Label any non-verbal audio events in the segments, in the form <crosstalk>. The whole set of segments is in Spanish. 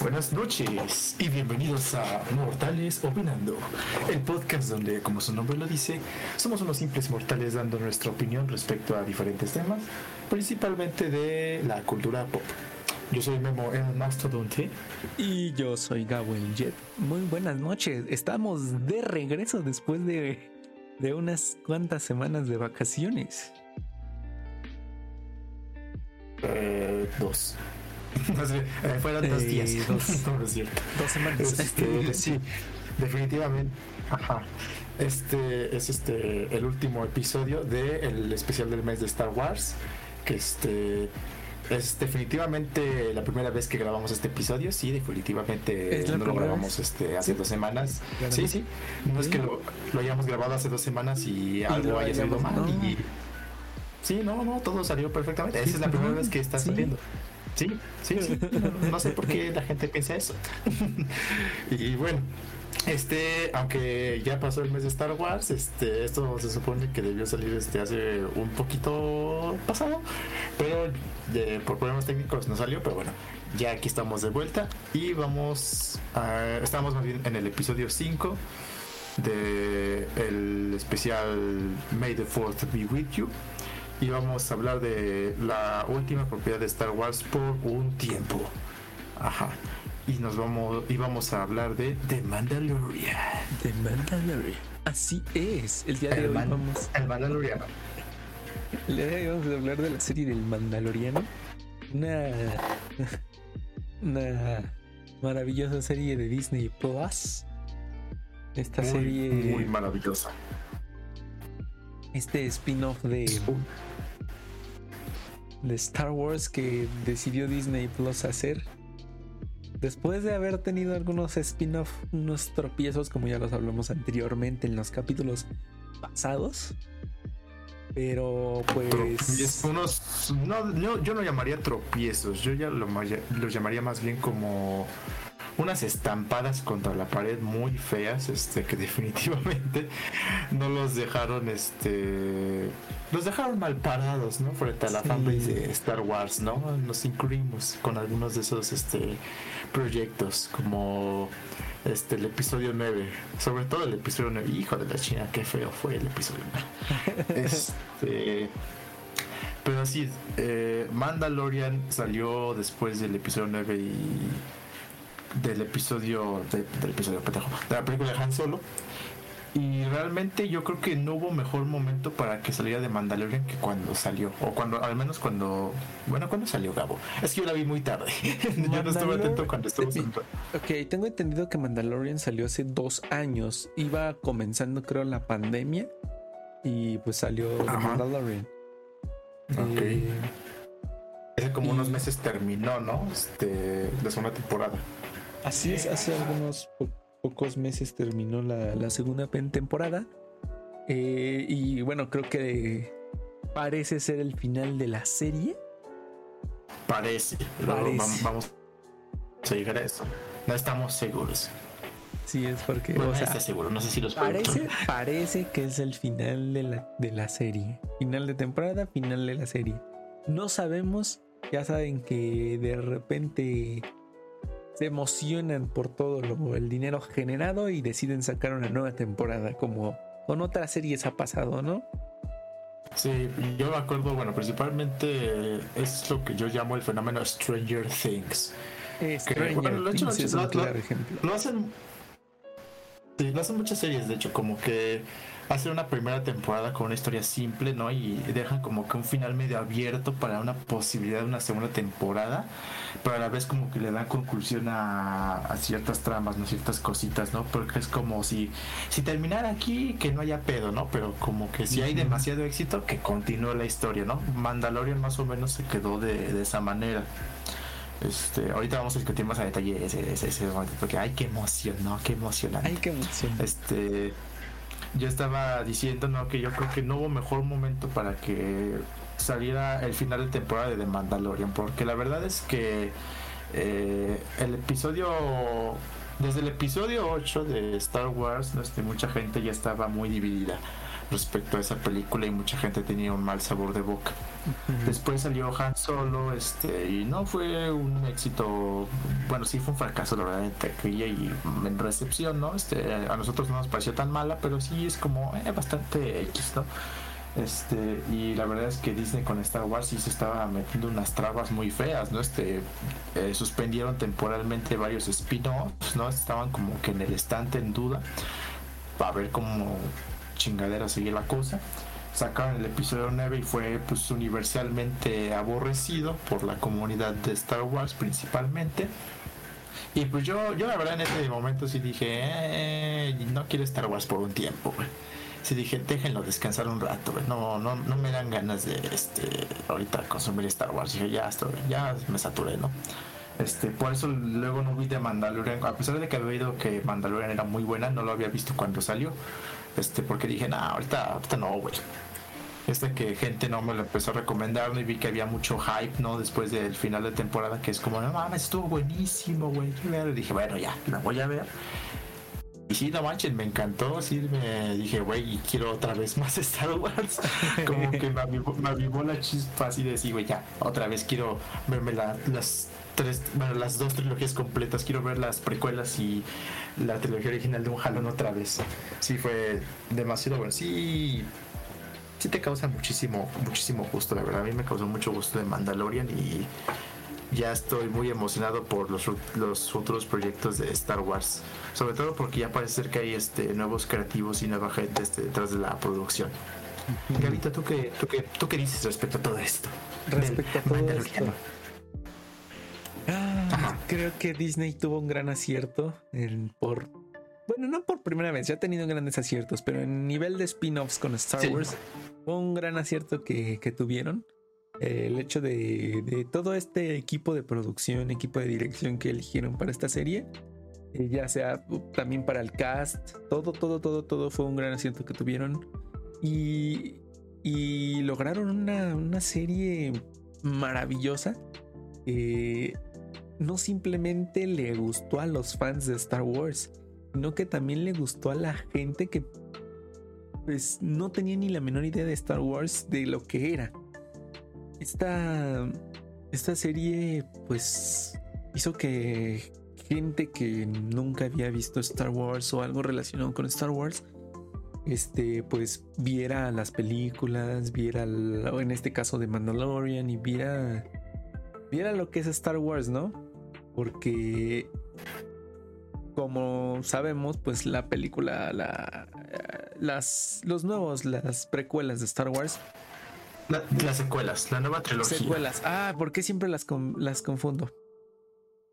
Buenas noches y bienvenidos a Mortales Opinando, el podcast donde, como su nombre lo dice, somos unos simples mortales dando nuestra opinión respecto a diferentes temas, principalmente de la cultura pop. Yo soy Memo el Mastodonte. Y yo soy el Jet. Muy buenas noches. Estamos de regreso después de, de unas cuantas semanas de vacaciones. Eh, dos. <laughs> No sé, eh, fueron dos Eh, días. dos. <laughs> no, no es cierto. Dos semanas. Este, sí, definitivamente. Ajá. Este es este el último episodio del especial del mes de Star Wars. Que este es definitivamente la primera vez que grabamos este episodio. Sí, definitivamente ¿Es la no lo grabamos vez? este hace Sí. dos semanas. Claro. Sí, sí. No es que lo, lo hayamos grabado hace dos semanas y, algo haya salido mal. no. Y, sí, no, no, todo salió perfectamente. Sí, Esa es la primera vez que está sí. saliendo. Sí, sí, sí. No, <laughs> no sé por qué la gente piensa eso. <laughs> y bueno, este, aunque ya pasó el mes de Star Wars, este, esto se supone que debió salir este hace un poquito pasado, pero de- por problemas técnicos no salió, pero bueno, ya aquí estamos de vuelta y vamos a, estamos más bien en el episodio 5 de el especial May the Fourth be with you y vamos a hablar de la última propiedad de Star Wars por un tiempo. Ajá. Y nos vamos y vamos a hablar de The Mandalorian. The Mandalorian. Así es. El día de El, hoy Man- vamos, el Mandaloriano. el día de hoy vamos a hablar de la serie del Mandaloriano. Una, una maravillosa serie de Disney Plus. Esta Muy, serie, muy maravillosa. este spin-off de, de Star Wars que decidió Disney Plus hacer. Después de haber tenido algunos spin-off, unos tropiezos, como ya los hablamos anteriormente en los capítulos pasados. Pero pues. unos, no, no, yo no llamaría tropiezos, yo ya lo, los llamaría más bien como unas estampadas contra la pared muy feas, este, que <laughs> definitivamente no los dejaron, este, los dejaron mal parados, ¿no? Frente a la Sí. fanbase de Star Wars, ¿no? Nos incluimos con algunos de esos, este, proyectos, como este, el episodio 9, sobre todo el episodio 9, hijo de la china, qué feo fue el episodio 9. <laughs> Este, pero sí, eh, Mandalorian salió después del episodio 9 y del episodio de- del episodio pendejo, de la película de Han Solo. Y realmente yo creo que no hubo mejor momento para que saliera de Mandalorian que cuando salió. O cuando, al menos cuando. Bueno, cuando salió Gabo. Es que yo la vi muy tarde. <laughs> yo no estuve atento cuando estuvo. Ok, tengo entendido que Mandalorian salió hace dos años. Iba comenzando, creo, la pandemia. Y pues salió. Mandalorian. Ok. Eh, Hace como unos meses terminó, ¿no? Este, la segunda temporada. Así es, hace algunos po- pocos meses terminó la, la segunda pen- temporada. Eh, y bueno, creo que parece ser el final de la serie. Parece. Luego Parece. vam- Vamos a llegar a eso. No estamos seguros. Sí, es porque, Bueno, o sea, está seguro. No sé si los parece, parece que es el final de la, de la serie. Final de temporada, final de la serie. No sabemos, ya saben que de repente se emocionan por todo lo, el dinero generado y deciden sacar una nueva temporada, como con otras series ha pasado, ¿no? Sí, yo me acuerdo, bueno, principalmente eh, es lo que yo llamo el fenómeno Stranger Things. Stranger bueno, lo hecho- Things es lo- un lo- claro ejemplo. Lo hacen. Sí, lo hacen muchas series, de hecho, como que hacen una primera temporada con una historia simple, ¿no? Y dejan como que un final medio abierto para una posibilidad de una segunda temporada, pero a la vez como que le dan conclusión a, a ciertas tramas, ¿no? Ciertas cositas, ¿no? Porque es como si, si terminara aquí, que no haya pedo, ¿no? Pero como que si hay demasiado éxito, que continúe la historia, ¿no? Mandalorian más o menos se quedó de, de esa manera. Este, ahorita vamos a discutir más a detalle ese, ese, ese momento, porque ay, qué emoción, ¿no? Qué emocionante. Ay, qué emoción. Este, yo estaba diciendo, ¿no? Que yo creo que no hubo mejor momento para que saliera el final de temporada de The Mandalorian, porque la verdad es que eh, el episodio, desde el episodio 8 de Star Wars, este, mucha gente ya estaba muy dividida respecto a esa película y mucha gente tenía un mal sabor de boca. Después salió Han Solo, este, y no fue un éxito, bueno, sí fue un fracaso, la verdad, en taquilla y en recepción, ¿no? Este, a nosotros no nos pareció tan mala, pero sí es como eh, bastante X, ¿no? Este, y la verdad es que Disney con Star Wars sí se estaba metiendo unas trabas muy feas, ¿no? Este, eh, suspendieron temporalmente varios spin-offs, ¿no? Estaban como que en el estante en duda para ver cómo chingadera seguía la cosa. Sacaron el episodio 9 y fue pues universalmente aborrecido por la comunidad de Star Wars principalmente. Y pues yo, yo la verdad en ese momento sí dije, eh, no quiero Star Wars por un tiempo, güey sí dije, déjenlo descansar un rato, No, no, no me dan ganas de este ahorita consumir Star Wars. Dije, ya estoy, ya me saturé, ¿no? Este, por eso luego no vi de Mandalorian, a pesar de que había oído que Mandalorian era muy buena, no lo había visto cuando salió. Este, porque dije, nah, ahorita, ahorita no, güey. Este que gente no me lo empezó a recomendar y vi que había mucho hype, ¿no? Después del final de temporada, que es como, no mames, estuvo buenísimo, güey. Y dije, bueno, ya, la voy a ver. Y sí, no manches, me encantó. Sí, me dije, güey, quiero otra vez <laughs> más Star Wars. <laughs> Como que me avivó, la chispa así de decir, güey, ya, otra vez quiero verme las tres, bueno, las dos trilogías completas. Quiero ver las precuelas y la trilogía original de un jalón otra vez. Sí, fue demasiado bueno. Sí, sí te causa muchísimo, muchísimo gusto, la verdad. A mí me causó mucho gusto de Mandalorian y ya estoy muy emocionado por los, los futuros proyectos de Star Wars. Sobre todo porque ya parece ser que hay este, nuevos creativos y nueva gente este, detrás de la producción. Gavita, ¿tú qué, tú, qué, ¿tú qué dices respecto a todo esto? Respecto a todo esto. Ah, creo que Disney tuvo un gran acierto en, por... Bueno, no por primera vez, ya ha tenido grandes aciertos, pero en nivel de spin-offs con Star Wars, fue un gran acierto que, que tuvieron el hecho de, todo este equipo de producción, equipo de dirección que eligieron para esta serie, eh, ya sea uh, también para el cast, todo, todo, todo, todo fue un gran acierto que tuvieron y, lograron una, serie maravillosa. no simplemente le gustó a los fans de Star Wars, sino que también le gustó a la gente que pues no tenía ni la menor idea de Star Wars de lo que era esta, esta serie pues hizo que gente que nunca había visto Star Wars o algo relacionado con Star Wars, este, pues viera las películas, viera, en este caso de Mandalorian y viera, viera lo que es Star Wars, ¿no? Porque como sabemos, pues la película, la, las, los nuevos, las precuelas de Star Wars las secuelas, la nueva trilogía. Secuelas. Ah, ¿por qué siempre las, las confundo?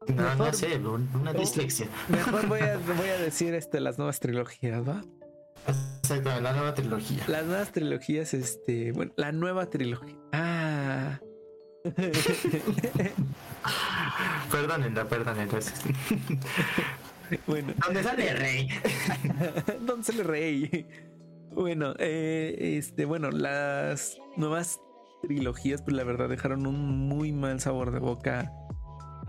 No, no sé, una dislexia. Mejor voy a, <laughs> voy a decir este, las nuevas trilogías, ¿va? Exactamente, la nueva trilogía. Las nuevas trilogías, este, bueno, la nueva trilogía. Ah. <laughs> perdónenla, perdónenla. <laughs> bueno. ¿Dónde sale rey? ¿Dónde sale rey? Bueno, eh, este, bueno, las nuevas trilogías, pues la verdad dejaron un muy mal sabor de boca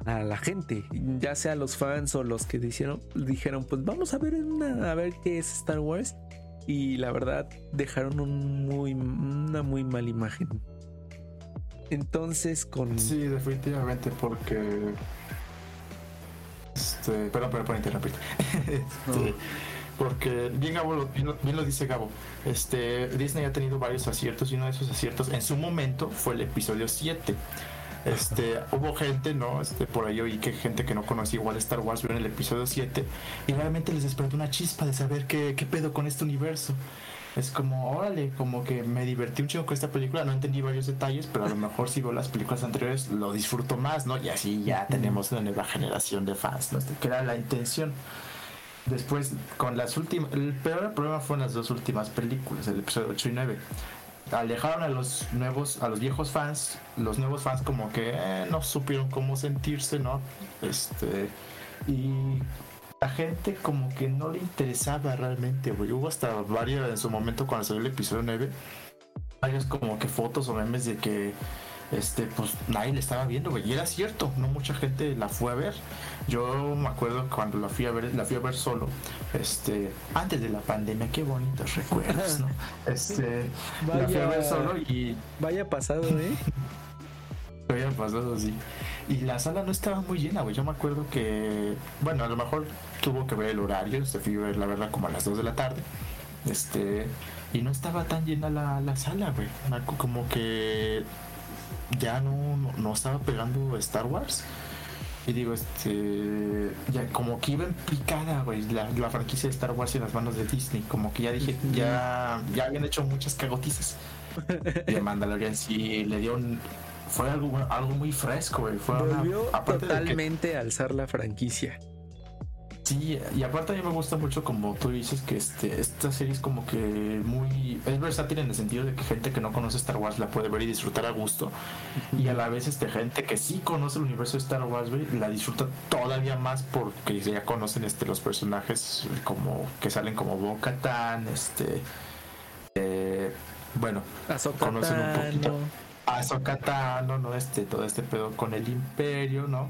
a la gente, ya sea los fans o los que dijeron, dijeron pues vamos a ver una, a ver qué es Star Wars y la verdad dejaron un muy, una muy mala imagen. Entonces con... Sí, definitivamente porque... Este, perdón, perdón por interrumpir. <laughs> este, porque bien, Gabo, bien, lo dice Gabo, este, Disney ha tenido varios aciertos y uno de esos aciertos en su momento fue el episodio 7. Este, hubo gente, ¿no? Este, por ahí oí que gente que no conocía igual Star Wars vio en el episodio 7 y realmente les despertó una chispa de saber qué, qué pedo con este universo. Es como, órale, como que me divertí un chingo con esta película, no entendí varios detalles, pero a lo mejor si veo las películas anteriores lo disfruto más, ¿no? Y así ya tenemos una nueva generación de fans, ¿no? Este, que era la intención. Después, con las últimas. El peor problema fueron las dos últimas películas, el episodio 8 y 9. Alejaron a los nuevos, a los viejos fans. Los nuevos fans, como que eh, no supieron cómo sentirse, ¿no? Este. Y la gente, como que no le interesaba realmente, güey. Hubo hasta varios en su momento cuando salió el episodio 9. Varios, como que fotos o memes de que este, pues nadie le estaba viendo, güey. Y era cierto, no mucha gente la fue a ver. Yo me acuerdo cuando la fui a ver, la fui a ver solo, este, antes de la pandemia, qué bonitos recuerdos, ¿no? <laughs> Este, la fui a ver solo y. Vaya pasado, ¿eh? <laughs> vaya pasado, sí. Y la sala no estaba muy llena, güey. Yo me acuerdo que, bueno, a lo mejor tuvo que ver el horario, se fui a ver la verdad como a las 2 de la tarde. Este, y no estaba tan llena la, la sala, güey. Como que ya no, no, estaba pegando Star Wars. Y digo, este, ya como que iba en picada, güey, la, la, franquicia de Star Wars en las manos de Disney. Como que ya dije, ya, ya habían hecho muchas cagotizas. <laughs> Y Mandalorian sí le dio un, fue algo, algo muy fresco, güey. Fue Volvió totalmente a alzar la franquicia. Sí, y aparte a mí me gusta mucho como tú dices que este, esta serie es como que muy... Es versátil en el sentido de que gente que no conoce Star Wars la puede ver y disfrutar a gusto. Y a la vez este, gente que sí conoce el universo de Star Wars la disfruta todavía más porque ya conocen este, los personajes como que salen como Bo-Katan, este... Eh, bueno, conocen un poquito a Sokatano, ¿no? Este, todo este pedo con el imperio, ¿no?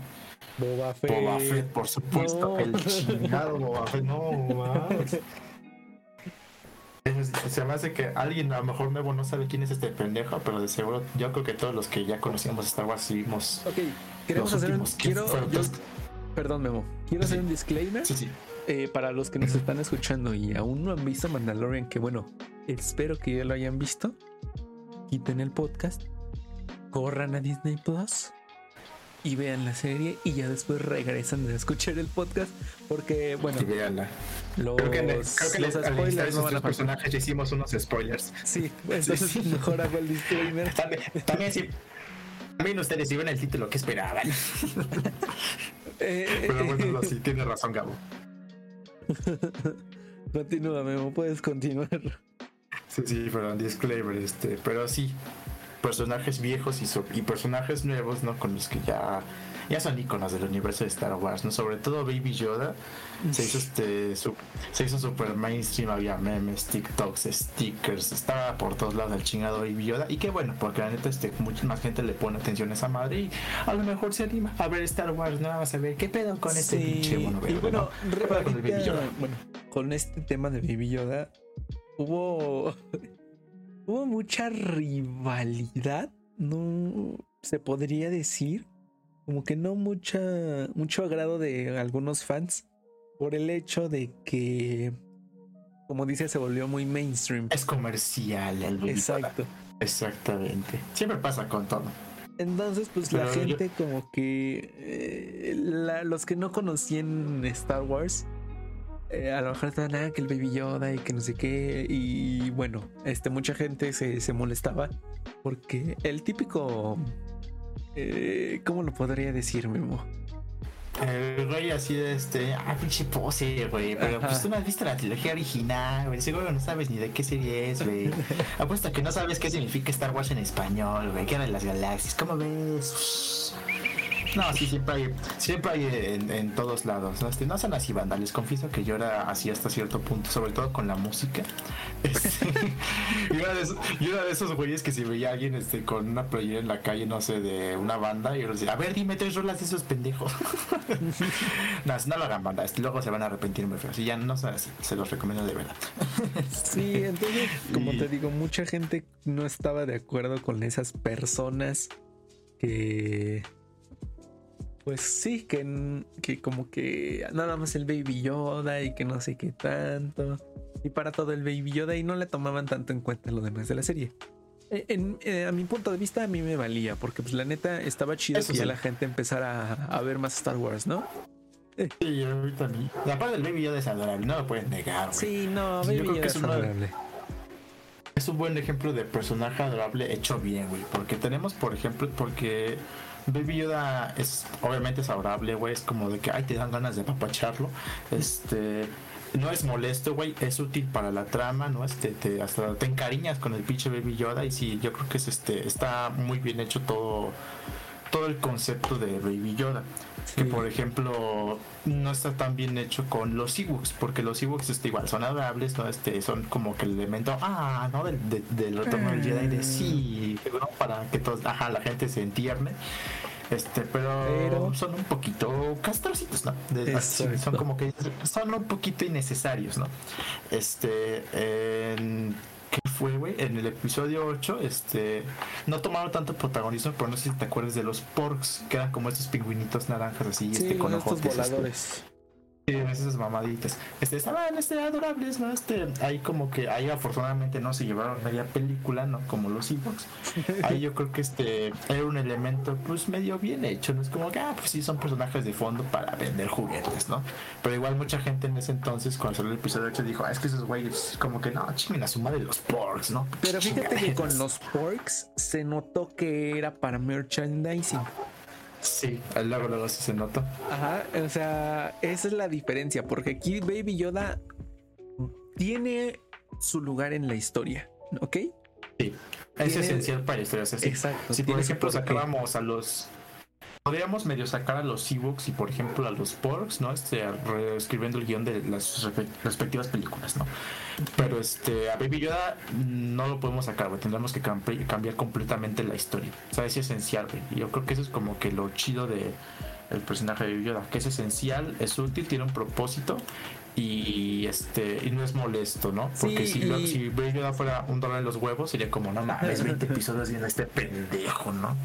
Boba Fett. Boba Fett, por supuesto. El chingado Boba Fett, no mames. Se me hace que alguien a lo mejor nuevo no sabe quién es este pendejo, pero de seguro yo creo que todos los que ya conocíamos Star Wars vimos. Ok, queremos hacer un. Quiero, perdón, Memo. Quiero hacer un disclaimer. Sí, sí. Eh, para los que nos están escuchando y aún no han visto Mandalorian, que bueno, espero que ya lo hayan visto, quiten el podcast, corran a Disney Plus y vean la serie y ya después regresan a escuchar el podcast porque bueno los, creo que, los spoilers no van a personajes hicimos unos spoilers. Sí entonces mejor hago el disclaimer. <laughs> También, también si también ustedes si ven el título que esperaban <laughs> eh, <laughs> pero bueno sí tiene razón Gabo. Continúa Memo puedes continuar. Sí sí perdón disclaimer este pero sí personajes viejos y, y personajes nuevos, ¿no? Con los que ya, ya son iconos del universo de Star Wars, ¿no? Sobre todo Baby Yoda. Se hizo este se hizo super mainstream, había memes, TikToks, stickers, estaba por todos lados el chingado Baby Yoda. Y qué bueno, porque la neta este, mucha más gente le pone atención a esa madre y a lo mejor se anima a ver Star Wars, ¿no? a ver qué pedo con este pinche bueno, bueno, bueno, con este tema de Baby Yoda hubo hubo mucha rivalidad, no se podría decir, como que no mucha, mucho agrado de algunos fans por el hecho de que, como dice, se volvió muy mainstream. Es comercial el Exacto. Exactamente. Siempre pasa con todo. Entonces, pues la gente como que eh, los que no conocían Star Wars eh, a lo mejor estaban, ah, que el Baby Yoda y que no sé qué. Y bueno, este, mucha gente se, molestaba porque el típico. Eh, ¿Cómo lo podría decir, Memo? El güey así de este, ah, pinche pose, güey. Pero pues tú no has visto la trilogía original, güey. Seguro no sabes ni de qué serie es, güey. <laughs> Apuesto que no sabes qué significa Star Wars en español, güey. ¿Qué de las galaxias? ¿Cómo ves? No, sí, siempre hay, siempre hay en, todos lados. ¿no? Este, no son así bandas, les confieso que yo era así hasta cierto punto, sobre todo con la música. <laughs> Este, y, una de esos, güeyes que si veía a alguien este, con una playera en la calle, no sé, de una banda, y yo decía, a ver, dime tres rolas de esos pendejos. <laughs> no, no lo hagan banda, este, luego se van a arrepentir muy feo. Si ya no se los recomiendo de verdad. <laughs> sí, entonces, como te digo, mucha gente no estaba de acuerdo con esas personas que pues sí, que, que como que nada más el Baby Yoda y que no sé qué tanto. Y para todo el Baby Yoda y no le tomaban tanto en cuenta lo demás de la serie. E, en, eh, a mi punto de vista a mí me valía, porque pues la neta estaba chido que ya la gente empezara a, ver más Star Wars, ¿no? Sí, ahorita mí. La parte del Baby Yoda es adorable, no lo pueden negar. Sí, no, Baby Yoda es, adorable. Es un buen ejemplo de personaje adorable hecho bien, güey. Porque tenemos, por ejemplo, porque Baby Yoda es obviamente es adorable, güey. Es como de que, ay, te dan ganas de papacharlo. Este. No es molesto, güey. Es útil para la trama, ¿no? Este, te, hasta te encariñas con el pinche Baby Yoda. Y sí, yo creo que es este. Está muy bien hecho todo todo el concepto de Baby Yoda. Que por ejemplo no está tan bien hecho con los Ewoks, porque los Ewoks este, igual son adorables, ¿no? Este, son como que el elemento, ah, ¿no? Del, del retorno del Jedi de sí, para que todos, ajá, la gente se entierne. Este, pero, son un poquito castrocitos, ¿no? son como que son un poquito innecesarios, ¿no? Este, en ¿Qué fue, güey? En el episodio 8, este, no tomaron tanto protagonismo, pero no sé si te acuerdas de los porks, que eran como estos pingüinitos naranjas así, sí, este, con ojos este, voladores. Sí, esas mamaditas. Este, estaban este, adorables, ¿no? Este, ahí como que, ahí afortunadamente no se llevaron media película, ¿no? Como los Evox. <laughs> Ahí yo creo que este era un elemento, pues, medio bien hecho, ¿no? Es como que, ah, pues sí, son personajes de fondo para vender juguetes, ¿no? Pero igual mucha gente en ese entonces, cuando salió el episodio 8, dijo, ah, es que esos güeyes, como que, no, chinguen la suma de los porks, ¿no? Pero fíjate que con los porks se notó que era para merchandising. Sí, al luego luego se nota. Ajá, o sea, esa es la diferencia, porque aquí Baby Yoda tiene su lugar en la historia, ¿ok? Sí, es esencial para la historia. Exacto. Si por ejemplo sacábamos a los podríamos medio sacar a los Ewoks y por ejemplo a los Porks, ¿no? Este, reescribiendo el guion de las respectivas películas, ¿no? Pero este, a Baby Yoda no lo podemos sacar, güey. Tendremos que cambiar completamente la historia. O sea, es esencial, güey. Y yo creo que eso es como que lo chido de el personaje de Baby Yoda, que es esencial, es útil, tiene un propósito y este y no es molesto, ¿no? Porque si, si Baby Yoda fuera un dólar en los huevos, sería como, no mames, 20 episodios y en este pendejo, ¿no?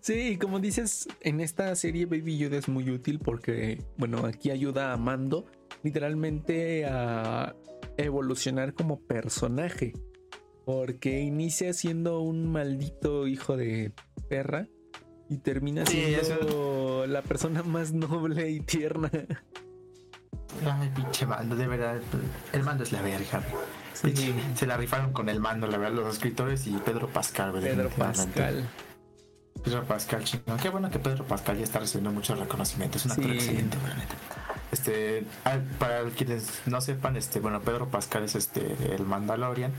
Sí, como dices, en esta serie Baby Yoda es muy útil porque, bueno, aquí ayuda a Mando literalmente a evolucionar como personaje. Porque inicia siendo un maldito hijo de perra y termina siendo la persona más noble y tierna. Ay, pinche mando, de verdad. El mando es la verga, Se la rifaron con el mando, la verdad, los escritores y Pedro Pascal, Pedro Pascal. Pedro Pascal, chingón. Qué bueno que Pedro Pascal ya está recibiendo muchos reconocimientos. Es un actor excelente, Este, ah, para quienes no sepan, este, bueno, Pedro Pascal es este el Mandalorian,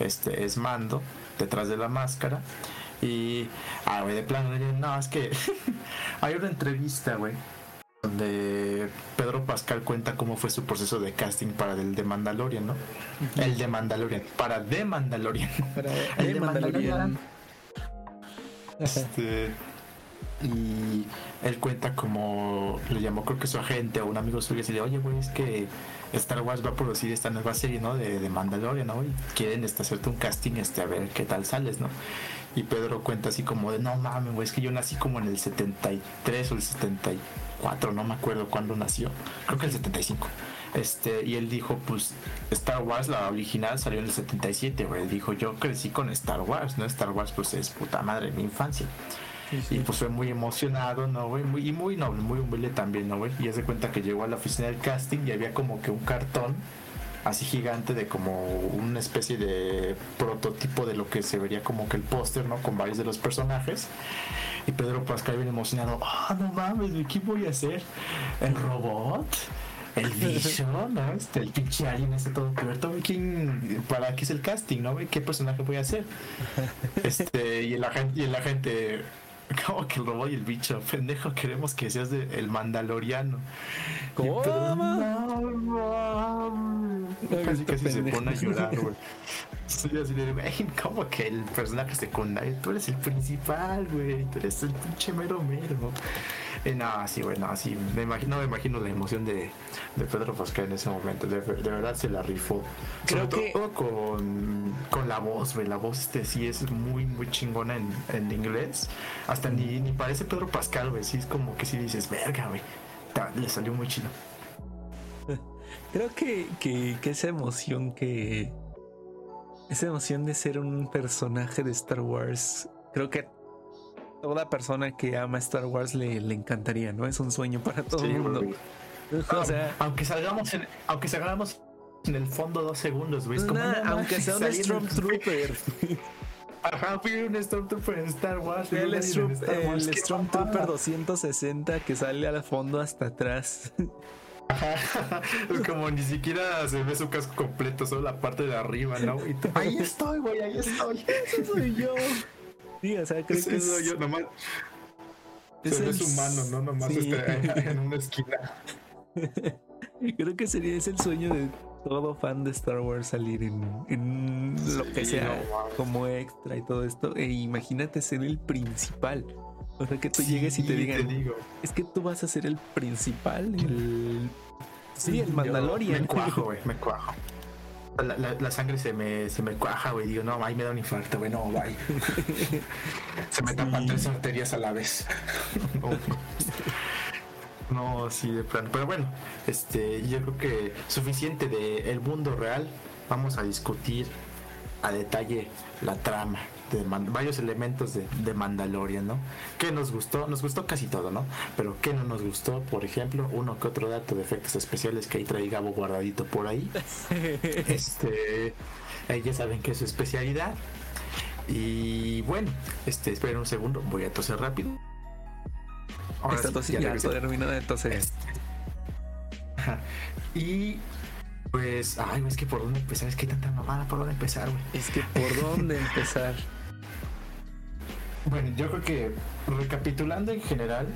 este es Mando detrás de la máscara. Y, ah, güey, de plano, no, es que <laughs> hay una entrevista, güey, donde Pedro Pascal cuenta cómo fue su proceso de casting para el de Mandalorian, ¿no? El de Mandalorian, para The Mandalorian. Para <laughs> el de Mandalorian este, y él cuenta como lo llamó, creo que su agente o un amigo suyo, y le oye, güey, es que Star Wars va a producir esta nueva serie, ¿no? De, de Mandalorian. Y quieren este, hacerte un casting, este, a ver qué tal sales, ¿no? Y Pedro cuenta así como de, no mames, güey, es que yo nací como en el 73 o el 74, no me acuerdo cuándo nació, creo que el 75. Este, y él dijo, pues Star Wars, la original salió en el 77, güey. Él dijo, yo crecí con Star Wars, ¿no? Star Wars, pues es puta madre mi infancia. Y pues fue muy emocionado, ¿no, güey? Muy, y muy noble, muy humilde también, ¿no, güey? Y hace cuenta que llegó a la oficina del casting y había como que un cartón así gigante de como una especie de prototipo de lo que se vería como que el póster, ¿no? Con varios de los personajes. Y Pedro Pascal bien emocionado, ah, no mames, ¿qué voy a hacer? ¿El robot? El bicho, ¿no? Este, el pinche alien este todo cubierto, ¿quién, para qué es el casting, ¿no? ¿Qué personaje voy a hacer? <laughs> Este, y el agente, y el agente, como que el robot y el bicho, pendejo, queremos que seas de, el mandaloriano. ¿Cómo? casi casi se pone a llorar, güey. <laughs> así de, güey, como que el personaje secundario, tú eres el principal, güey, tú eres el pinche mero mero. Eh, no, sí, güey, no, sí, me imagino, me imagino la emoción de, de Pedro Pascal en ese momento, de, verdad se la rifó. Creo Sobre que... todo con, con la voz, güey, la voz este sí es muy, muy chingona en, en inglés. Hasta ni, ni parece Pedro Pascal, güey, sí es como que si dices, verga, güey, le salió muy chido. <laughs> Creo que, que, que esa emoción que... Esa emoción de ser un personaje de Star Wars, creo que toda persona que ama Star Wars le, le encantaría, ¿no? Es un sueño para todo el mundo. o sea, aunque salgamos en, aunque salgamos en el fondo dos segundos, güey. aunque sea un Stormtrooper. <laughs> Ajá, fui un Stormtrooper en Star Wars. El, el Stormtrooper 260 que sale al fondo hasta atrás. es <laughs> como ni siquiera se ve su casco completo, solo la parte de arriba, ¿no? <laughs> ahí estoy, güey, ahí estoy. Ese soy yo. Sí, o sea, creo que es... yo nomás... Es el... humano, ¿no? Nomás está en una esquina. <laughs> Creo que sería ese el sueño de todo fan de Star Wars salir en, en lo que sea como extra y todo esto. E imagínate ser el principal. O sea, que tú llegues y te digan, es que tú vas a ser el principal, el... Sí, el Mandalorian. me cuajo, güey, me cuajo. La, la, sangre se me, se me cuaja, güey. Digo, no, ahí me da un infarto, güey, no, bye. <laughs> se me tapan tres arterias a la vez. <laughs> no, sí, de plano. Pero bueno, este, yo creo que suficiente de el mundo real. Vamos a discutir a detalle la trama de varios elementos de, de, Mandalorian, ¿no? ¿Qué nos gustó? Nos gustó casi todo, ¿no? Pero ¿qué no nos gustó? Por ejemplo, uno que otro dato de efectos especiales que ahí trae Gabo guardadito por ahí. <laughs> este, ya saben que es su especialidad. Y bueno, este, esperen un segundo, voy a toser rápido. Ahora Está sí, ya, terminado de toser. Este, y pues, ay, es que por dónde empezar, es que hay tanta mamada por dónde empezar, güey. Es que por dónde empezar. Bueno, yo creo que recapitulando en general,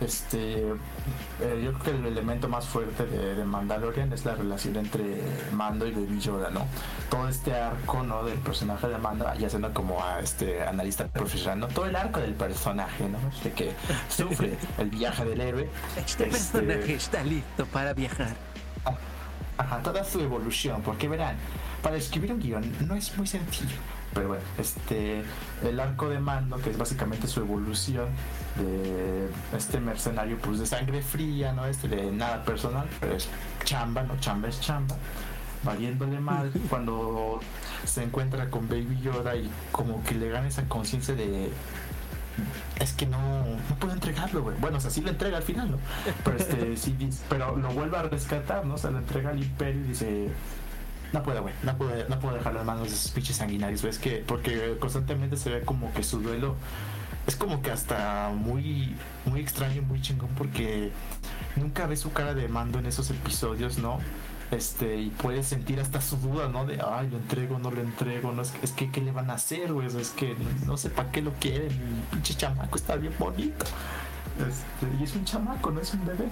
este, eh, yo creo que el elemento más fuerte de, Mandalorian es la relación entre Mando y Baby Yoda, ¿no? Todo este arco, ¿no? Del personaje de Mando, ya siendo como a este analista profesional, ¿no? Todo el arco del personaje, ¿no? De que sufre el viaje del héroe. Este, este personaje está listo para viajar. Ajá, toda su evolución, porque verán, para escribir un guion no es muy sencillo. Pero bueno, este, el arco de mando, que es básicamente su evolución de este mercenario, pues de sangre fría, ¿no? Este de nada personal, pero es chamba, ¿no? Chamba es chamba. Va mal <laughs> cuando se encuentra con Baby Yoda y como que le gana esa conciencia de es que no, no puedo entregarlo, güey. Bueno, o sea, sí lo entrega al final, ¿no? Pero este, <laughs> sí, pero lo vuelve a rescatar, ¿no? O sea, lo entrega al imperio y dice, no puedo, güey, no puedo, no puedo dejar las manos de esos pinches sanguinarios, güey. Que, porque constantemente se ve como que su duelo es como que hasta muy, muy extraño, muy chingón, porque nunca ve su cara de mando en esos episodios, ¿no? este y puedes sentir hasta su duda, ¿no? De, ay, lo entrego, no lo entrego, no es, es que, ¿qué le van a hacer, güey? Es que no sé para qué lo quieren, pinche chamaco está bien bonito. Este, y es un chamaco, no es un bebé.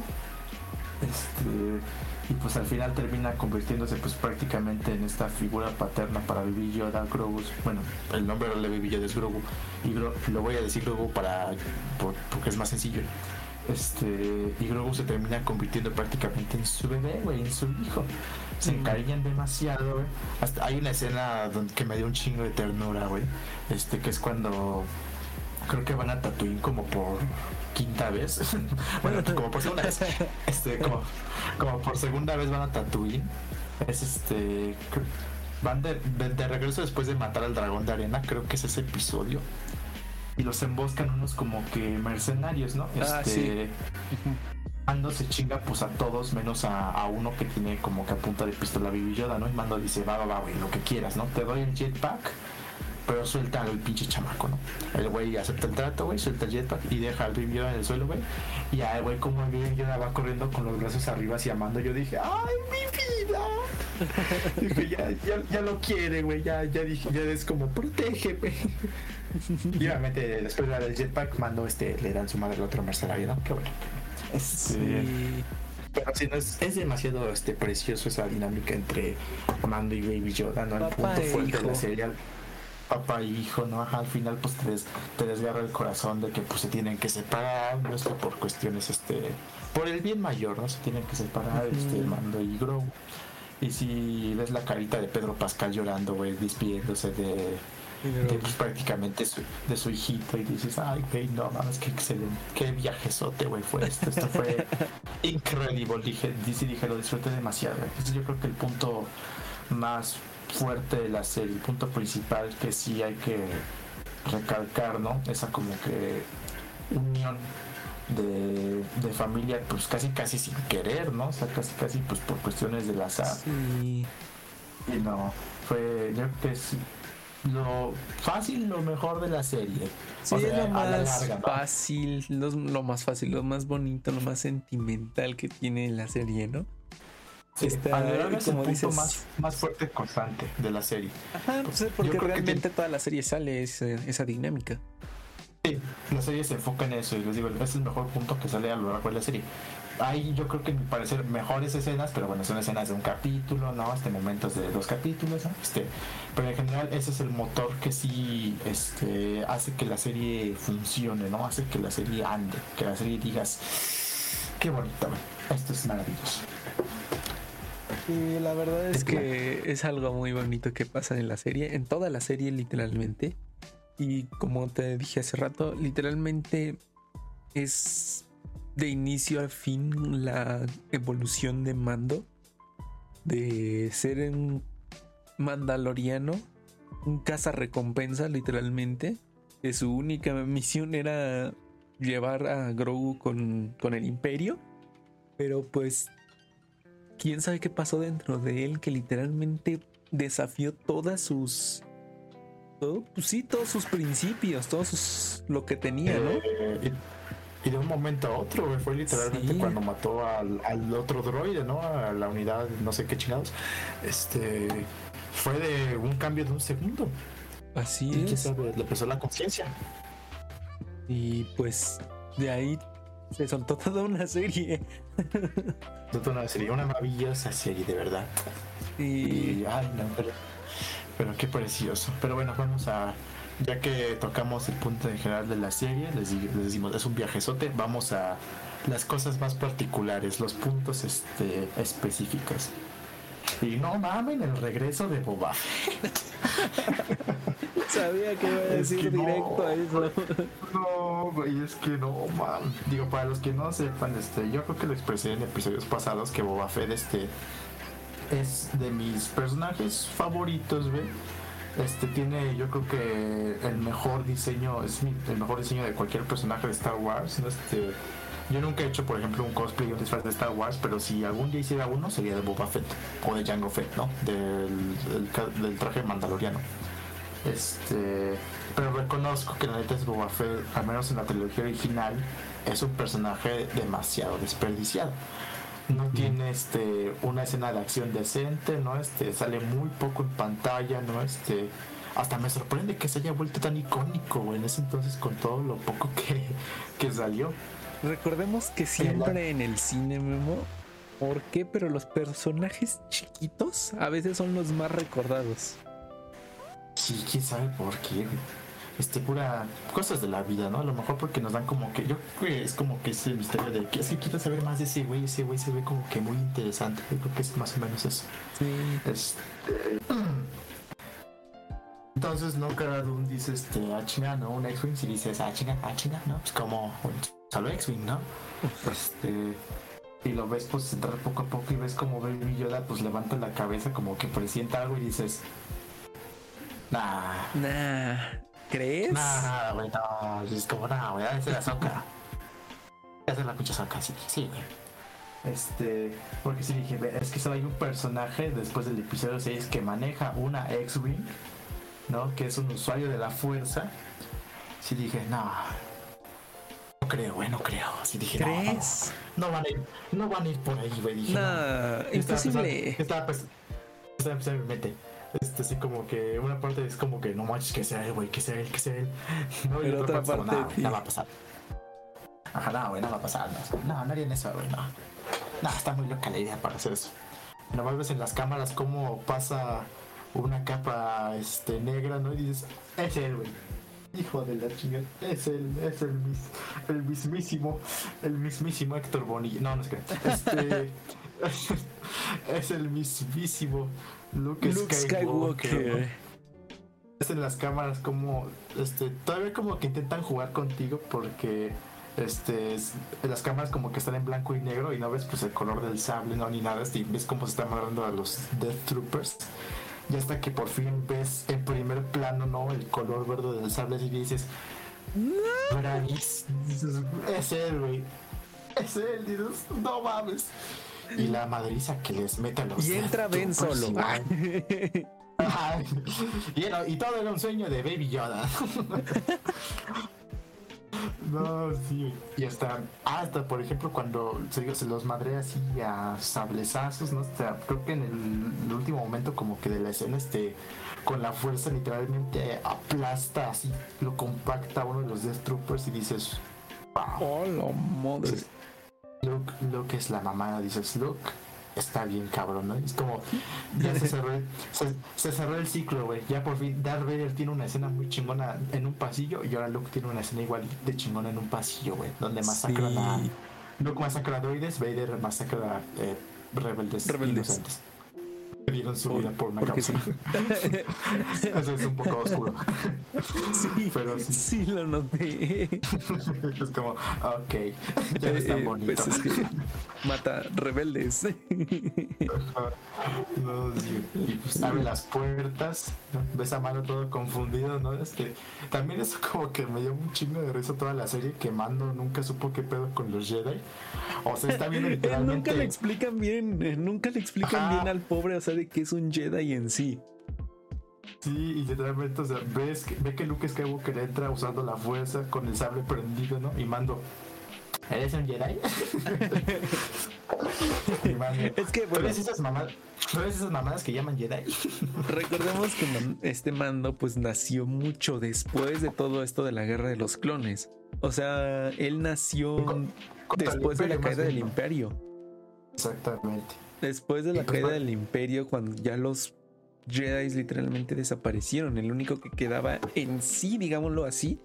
Este, y pues al final termina convirtiéndose pues prácticamente en esta figura paterna para Baby Yoda, Grogu. Bueno, el nombre de Baby Yoda es Grogu. Y lo voy a decir Grogu para, porque es más sencillo este, y Grogu se termina convirtiendo prácticamente en su bebé, güey, en su hijo. Se mm. encariñan demasiado, güey. Hasta hay una escena donde, que me dio un chingo de ternura, güey. Este, que es cuando creo que van a Tatooine como por quinta vez. <laughs> bueno, como por segunda vez. Este, como, como por segunda vez van a Tatooine. Es este. Van de, de regreso después de matar al dragón de arena. Creo que es ese episodio y los emboscan unos como que mercenarios, ¿no? Ah, este, Mando se chinga pues a todos menos a, uno que tiene como que a punta de pistola Baby Yoda, ¿no? Y Mando dice, va, va, va, güey, lo que quieras, ¿no? Te doy el jetpack, pero suelta al pinche chamaco, ¿no? El güey acepta el trato, güey, suelta el jetpack y deja al Baby Yoda en el suelo, güey. Y el güey como el Baby Yoda va corriendo con los brazos arriba hacia Mando, yo dije, ¡ay, mi vida! <laughs> dije, ya, ya, ya lo quiere, güey, ya, ya dije, ya es como, protégeme. y obviamente después de del jetpack mando este, le dan su madre al otro mercenario, ¿no? Qué bueno. Sí. Pero si no es, es, demasiado este precioso esa dinámica entre Mando y Baby Yoda, ¿no? El punto e fuerte de la serie papá y hijo, ¿no? al final pues te, te, desgarra el corazón de que pues se tienen que separar, no es que por cuestiones, este, por el bien mayor, ¿no? Se tienen que separar, este, Mando y Grogu. Y si ves la carita de Pedro Pascal llorando, güey, despidiéndose de, de pues, prácticamente de su hijito y dices, ay, güey, no mames, qué excelente, qué viajezote, güey, fue esto, esto fue <laughs> increíble, dije, dije, dije, lo disfruté demasiado, entonces yo creo que el punto más fuerte de la serie, el punto principal que sí hay que recalcar, ¿no? Esa como que unión de, de, familia, pues casi casi sin querer, ¿no? O sea, casi casi pues por cuestiones del azar. Sí. Y no, fue, yo creo que es lo fácil, lo mejor de la serie. Sí, es lo más fácil, lo, lo, más fácil, lo más bonito, lo más sentimental que tiene la serie, ¿no? Está, es el punto más, más fuerte constante de la serie. Ajá, pues porque realmente toda la serie sale esa, esa dinámica. Sí, la serie se enfoca en eso y les digo, es el mejor punto que sale a lo largo de la serie hay yo creo que me parecer mejores escenas, pero bueno, son escenas de un capítulo, ¿no? Este momentos de dos capítulos, Este, pero en general ese es el motor que sí este, hace que la serie funcione, ¿no? Hace que la serie ande, que la serie digas, qué bonita, esto es maravilloso. Y la verdad es que es algo muy bonito que pasa en la serie, en toda la serie literalmente. Y como te dije hace rato, literalmente es de inicio a fin la evolución de Mando. De ser un mandaloriano, un caza recompensa literalmente. Que su única misión era llevar a Grogu con, con el imperio. Pero pues, quién sabe qué pasó dentro de él que literalmente desafió todas sus... Todo, pues sí, todos sus principios, todos sus, lo que tenía, ¿no? Eh, y de un momento a otro, fue literalmente cuando mató al, otro droide, ¿no? A la unidad, no sé qué chingados. Este fue de un cambio de un segundo. Así es. le pesó la conciencia. Y pues de ahí se soltó toda una serie. <laughs> toda una serie, una maravillosa serie, de verdad. Y, ay, no, pero, pero qué precioso. Pero bueno, vamos a ya que tocamos el punto en general de la serie, les, decimos, es un viajezote, vamos a las cosas más particulares, los puntos este, específicos. Y no mamen el regreso de Boba. <laughs> Sabía que iba a decir directo a eso. No, güey, es que no, man. Digo, para los que no sepan, este, yo creo que lo expresé en episodios pasados que Boba Fett este, es de mis personajes favoritos, güey este tiene, yo creo que el mejor diseño, es el mejor diseño de cualquier personaje de Star Wars. Este, yo nunca he hecho, por ejemplo, un cosplay o un disfraz de Star Wars, pero si algún día hiciera uno, sería de Boba Fett o de Jango Fett, ¿no? Del, del, traje mandaloriano. Este, pero reconozco que la neta es Boba Fett, al menos en la trilogía original, es un personaje demasiado desperdiciado no tiene este una escena de acción decente, ¿no? Este sale muy poco en pantalla, ¿no? Este hasta me sorprende que se haya vuelto tan icónico en ese entonces con todo lo poco que, que salió. Recordemos que siempre en el cine, Memo, ¿por qué? Pero los personajes chiquitos a veces son los más recordados. Sí, quién sabe por qué este, pura cosas de la vida, ¿no? A lo mejor porque nos dan como que, yo creo que es como que ese misterio de que es que quiero saber más de ese güey, ese güey se ve como que muy interesante, yo creo que es más o menos eso. Sí. Este, <clears throat> entonces, no cada uno dice, este, ah, chinga, ¿no? Un X-Wing, si dices, ah, chinga, ah, chinga, ¿no? Pues como solo X-Wing, ¿no? Este, y lo ves pues entrar poco a poco y ves como Baby Yoda pues levanta la cabeza como que presienta algo y dices, nah. Nah. ¿Crees? No, güey, no. Es como, no, güey, es la soca. Es la pinche soca, sí, sí, güey. Este, porque sí dije, es que solo hay un personaje después del episodio 6 que maneja una X-Wing, ¿no? Que es un usuario de la fuerza. Sí dije, no. No creo, güey, no creo. Sí dije, ¿Crees? No, no, van a ir, no van a ir por ahí, güey. Dije, no, no imposible. Estaba, pues, estaba, estaba, estaba, este, así como que una parte es como que no manches que sea él, güey, que sea él, que sea él. <laughs> No, y otra, parte, nada, nada va a pasar. Ajá, no, güey, nada va a pasar. No, no, no harían eso, güey, no. No, está muy loca la idea para hacer eso. Nomás ves en las cámaras cómo pasa una capa este, negra, ¿no? Y dices, es él, güey. Hijo de la chingada, es el, es el, mis, el mismísimo, el mismísimo Héctor Bonilla. No, no es que. Este, <laughs> es el mismísimo Luke, Skywalker. Es en las cámaras como este todavía como que intentan jugar contigo porque este las cámaras como que están en blanco y negro y no ves pues el color del sable no ni nada y ves cómo se están agarrando a los Death Troopers y hasta que por fin ves en primer plano no el color verde del sable y dices no. es él güey es él dices no mames y la madriza que les mete a los. Y entra Ben solo. <laughs> y, y, todo era un sueño de Baby Yoda. <laughs> No, sí. Y hasta, hasta por ejemplo, cuando se, se los madrea así a sablezazos, ¿no? O sea, creo que en el, último momento como que de la escena, este, con la fuerza literalmente aplasta así, lo compacta uno de los Death Troopers y dices, wow. Oh, lo madre. Luke, Luke es la mamada, dices, Luke está bien cabrón, ¿no? Es como, ya se cerró, se, cerró el ciclo, güey. Ya por fin Darth Vader tiene una escena muy chingona en un pasillo y ahora Luke tiene una escena igual de chingona en un pasillo, güey. Donde masacran a... Luke masacra a droides, Vader masacra a eh, rebeldes, rebeldes inocentes dieron su vida por una causa. <laughs> Eso es un poco oscuro. Sí, pero sí. sí lo noté. <laughs> es como, ok, ya es tan eh, bonito. Pues es que mata rebeldes. <laughs> no, y pues abre las puertas, ves a Mando todo confundido, ¿no? Este, también eso como que me dio un chingo de risa toda la serie que Mando nunca supo qué pedo con los Jedi. O sea, está viendo literalmente. nunca le explican bien, eh, nunca le explican bien al pobre, o sea, que es un Jedi en sí. Sí, y literalmente, o sea, ves que, ve que Luke Skywalker entra usando la fuerza con el sable prendido, ¿no? Y mando. ¿Eres un Jedi? <laughs> es que, bueno. ¿Ves esas, mamadas, esas mamadas que llaman Jedi? recordemos que este mando, pues nació mucho después de todo esto de la guerra de los clones. O sea, él nació después de la caída del Imperio. Exactamente. Después de la caída del imperio, cuando ya los Jedi literalmente desaparecieron, el único que quedaba en sí, digámoslo así,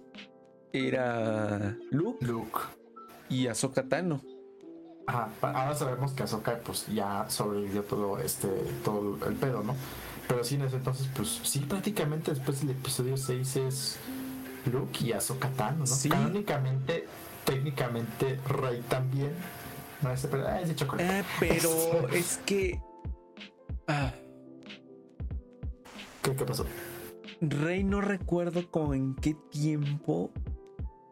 era Luke, Luke. y Ahsoka Tano. Ajá, ahora sabemos que Ahsoka pues ya sobrevivió todo este, todo el pedo, ¿no? Pero sí, en ese entonces, pues sí, prácticamente después del episodio 6 es Luke y Ahsoka Tano, ¿no? Sí. Canónicamente, técnicamente, Rey también no, ese, pero, ah, es de chocolate. Pero <laughs> es que. Ah. ¿Qué, pasó? Rey no recuerdo con en qué tiempo.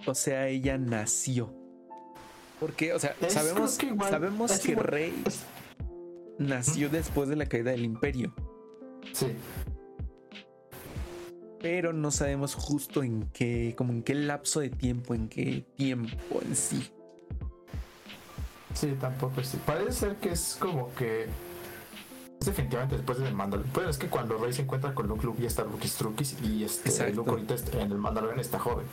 O sea, ella nació. Porque, o sea, sabemos, que, sabemos que Rey nació después de la caída del imperio. Sí. Pero no sabemos justo en qué, como en qué lapso de tiempo, en qué tiempo en sí. Sí, tampoco sí. Parece ser que es como que. Es definitivamente después del Mandalorian. Pero es que cuando Rey se encuentra con Luke, Luke ya está Rookie Strookies y este Luke ahorita en el Mandalorian está joven.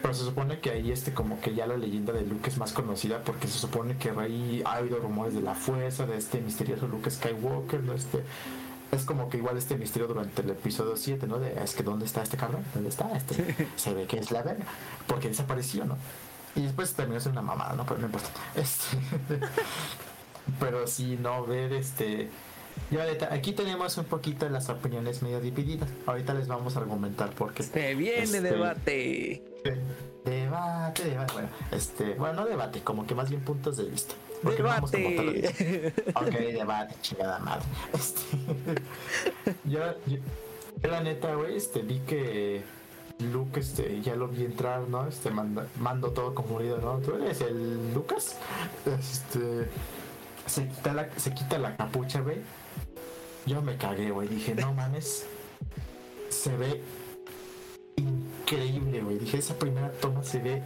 Pero se supone que ahí este como que ya la leyenda de Luke es más conocida porque se supone que Rey ha habido rumores de la fuerza, de este misterioso Luke Skywalker, ¿no? Este, es como que igual este misterio durante el episodio 7, ¿no? De, es que ¿dónde está este cabrón? ¿Dónde está? Este, se ve que es la verga. Porque desapareció, ¿no? Y después terminó siendo una mamada, ¿no? Pero no importa. Este, <laughs> pero sí, no, ver este. Yo, aquí tenemos un poquito las opiniones medio divididas. Ahorita les vamos a argumentar porque. Se viene este, debate. Debate, debate. Bueno, este, bueno, no debate, como que más bien puntos de vista. Porque debate. No <laughs> ok, debate, chingada madre. Este, <laughs> yo, yo, yo, la neta, güey, este, vi que Luke, este, ya lo vi entrar, ¿no? Este, mando todo confundido, ¿no? Tú eres el Lucas. Este, se quita la, se quita la capucha, güey. Yo me cagué, güey. Dije, no mames. Se ve increíble, güey. Dije, esa primera toma se ve.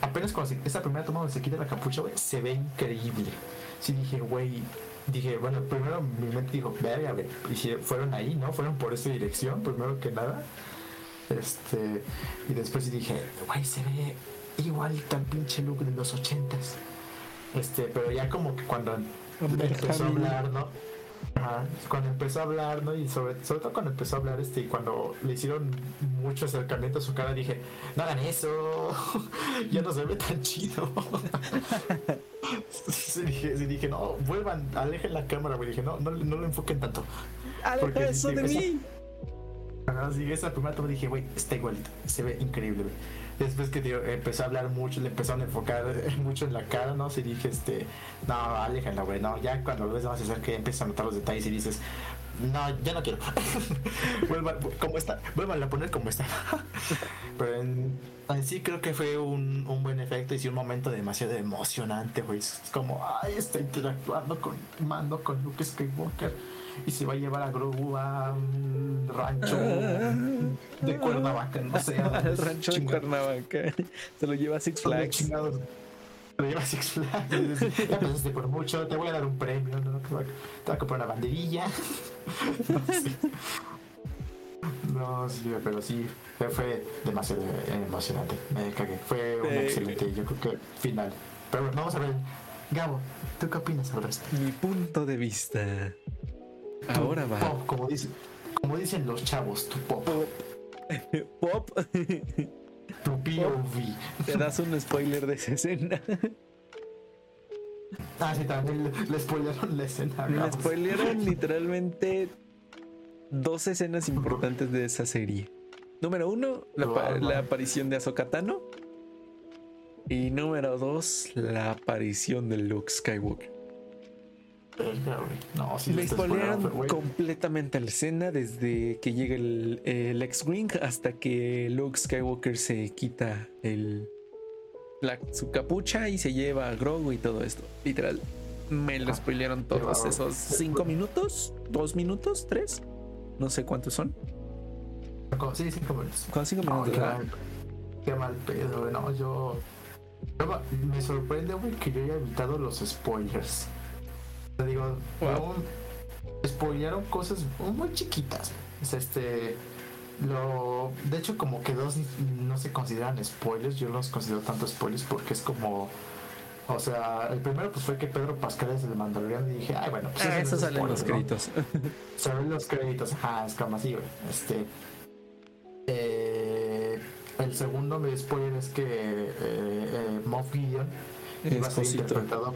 apenas cuando esa primera toma donde se quita la capucha, güey, se ve increíble. Sí, dije, güey. Dije, bueno, primero mi mente dijo, verga, güey. Y fueron ahí, ¿no? Fueron por esa dirección, primero que nada. Este, y después dije, güey, se ve igual tan pinche look de los ochentas. Este, pero ya como que cuando empezó a hablar, ¿no? cuando empezó a hablar, ¿no? Y sobre, sobre todo cuando empezó a hablar, este, y cuando le hicieron mucho acercamiento a su cara, dije, no hagan eso, <laughs> ya no se ve tan chido. <laughs> sí, dije, dije, no, vuelvan, alejen la cámara, güey. Dije, no, no, no lo enfoquen tanto. Aleja eso de mí. Así esa primera toma dije, güey, está igualito, se ve increíble, güey. Después que tío, empezó a hablar mucho, le empezaron a enfocar <laughs> mucho en la cara, ¿no? Se dije, este, no, aléjala, güey, no, ya cuando lo ves más cerca, empiezas a notar los detalles y dices, no, ya no quiero. <laughs> vuelvan, como está, vuelvan a poner como está. <laughs> Pero en, sí creo que fue un, un, buen efecto y sí un momento demasiado emocionante, güey. Es como, ay, está interactuando con Mando, con Luke Skywalker y se va a llevar a Grogu a un rancho <laughs> de Cuernavaca, no sé. Al rancho de Cuernavaca. Se lo lleva a Six Flags. Se lo lleva a Six Flags. Ya pasaste por mucho, te voy a dar un premio, ¿no? Te voy a, comprar una banderilla. <laughs> No, sí, pero sí, fue demasiado emocionante. Me cagué. Fue un excelente, yo creo que final. Pero bueno, vamos a ver. Gabo, ¿tú qué opinas al resto? Mi punto de vista. Ahora va. Pop, como, como dicen los chavos, tu pop. <laughs> Pop. tu POV. Te das un spoiler de esa escena. Ah, sí, también le, le spoilearon la escena. Le spoilearon <laughs> literalmente dos escenas importantes de esa serie. Número uno, la, la aparición de Azokatano. Y número dos, la aparición de Luke Skywalker. No, Me spoilearon completamente la escena desde que llega el, el X-Wing hasta que Luke Skywalker se quita el, su capucha y se lleva a Grogu y todo esto. Literal, me lo ah, spoilearon todos esos cinco minutos, dos minutos, tres, no sé cuántos son. Sí, cinco minutos. Con cinco minutos. qué, mal pedo, no, yo. Me sorprende, güey, que yo haya evitado los spoilers. Te digo, wow. spoilearon cosas muy chiquitas. este. Lo, de hecho, como que dos no se consideran spoilers, yo los considero tanto spoilers porque es como. O sea, el primero pues fue que Pedro Pascal es el Mandalorian y dije, ay, bueno, pues ah, eso salen los créditos. <laughs> Salen los créditos, ajá, es como así, güey. Este. Eh, el segundo me spoiler es que eh, eh, Moff Gideon iba a ser interpretado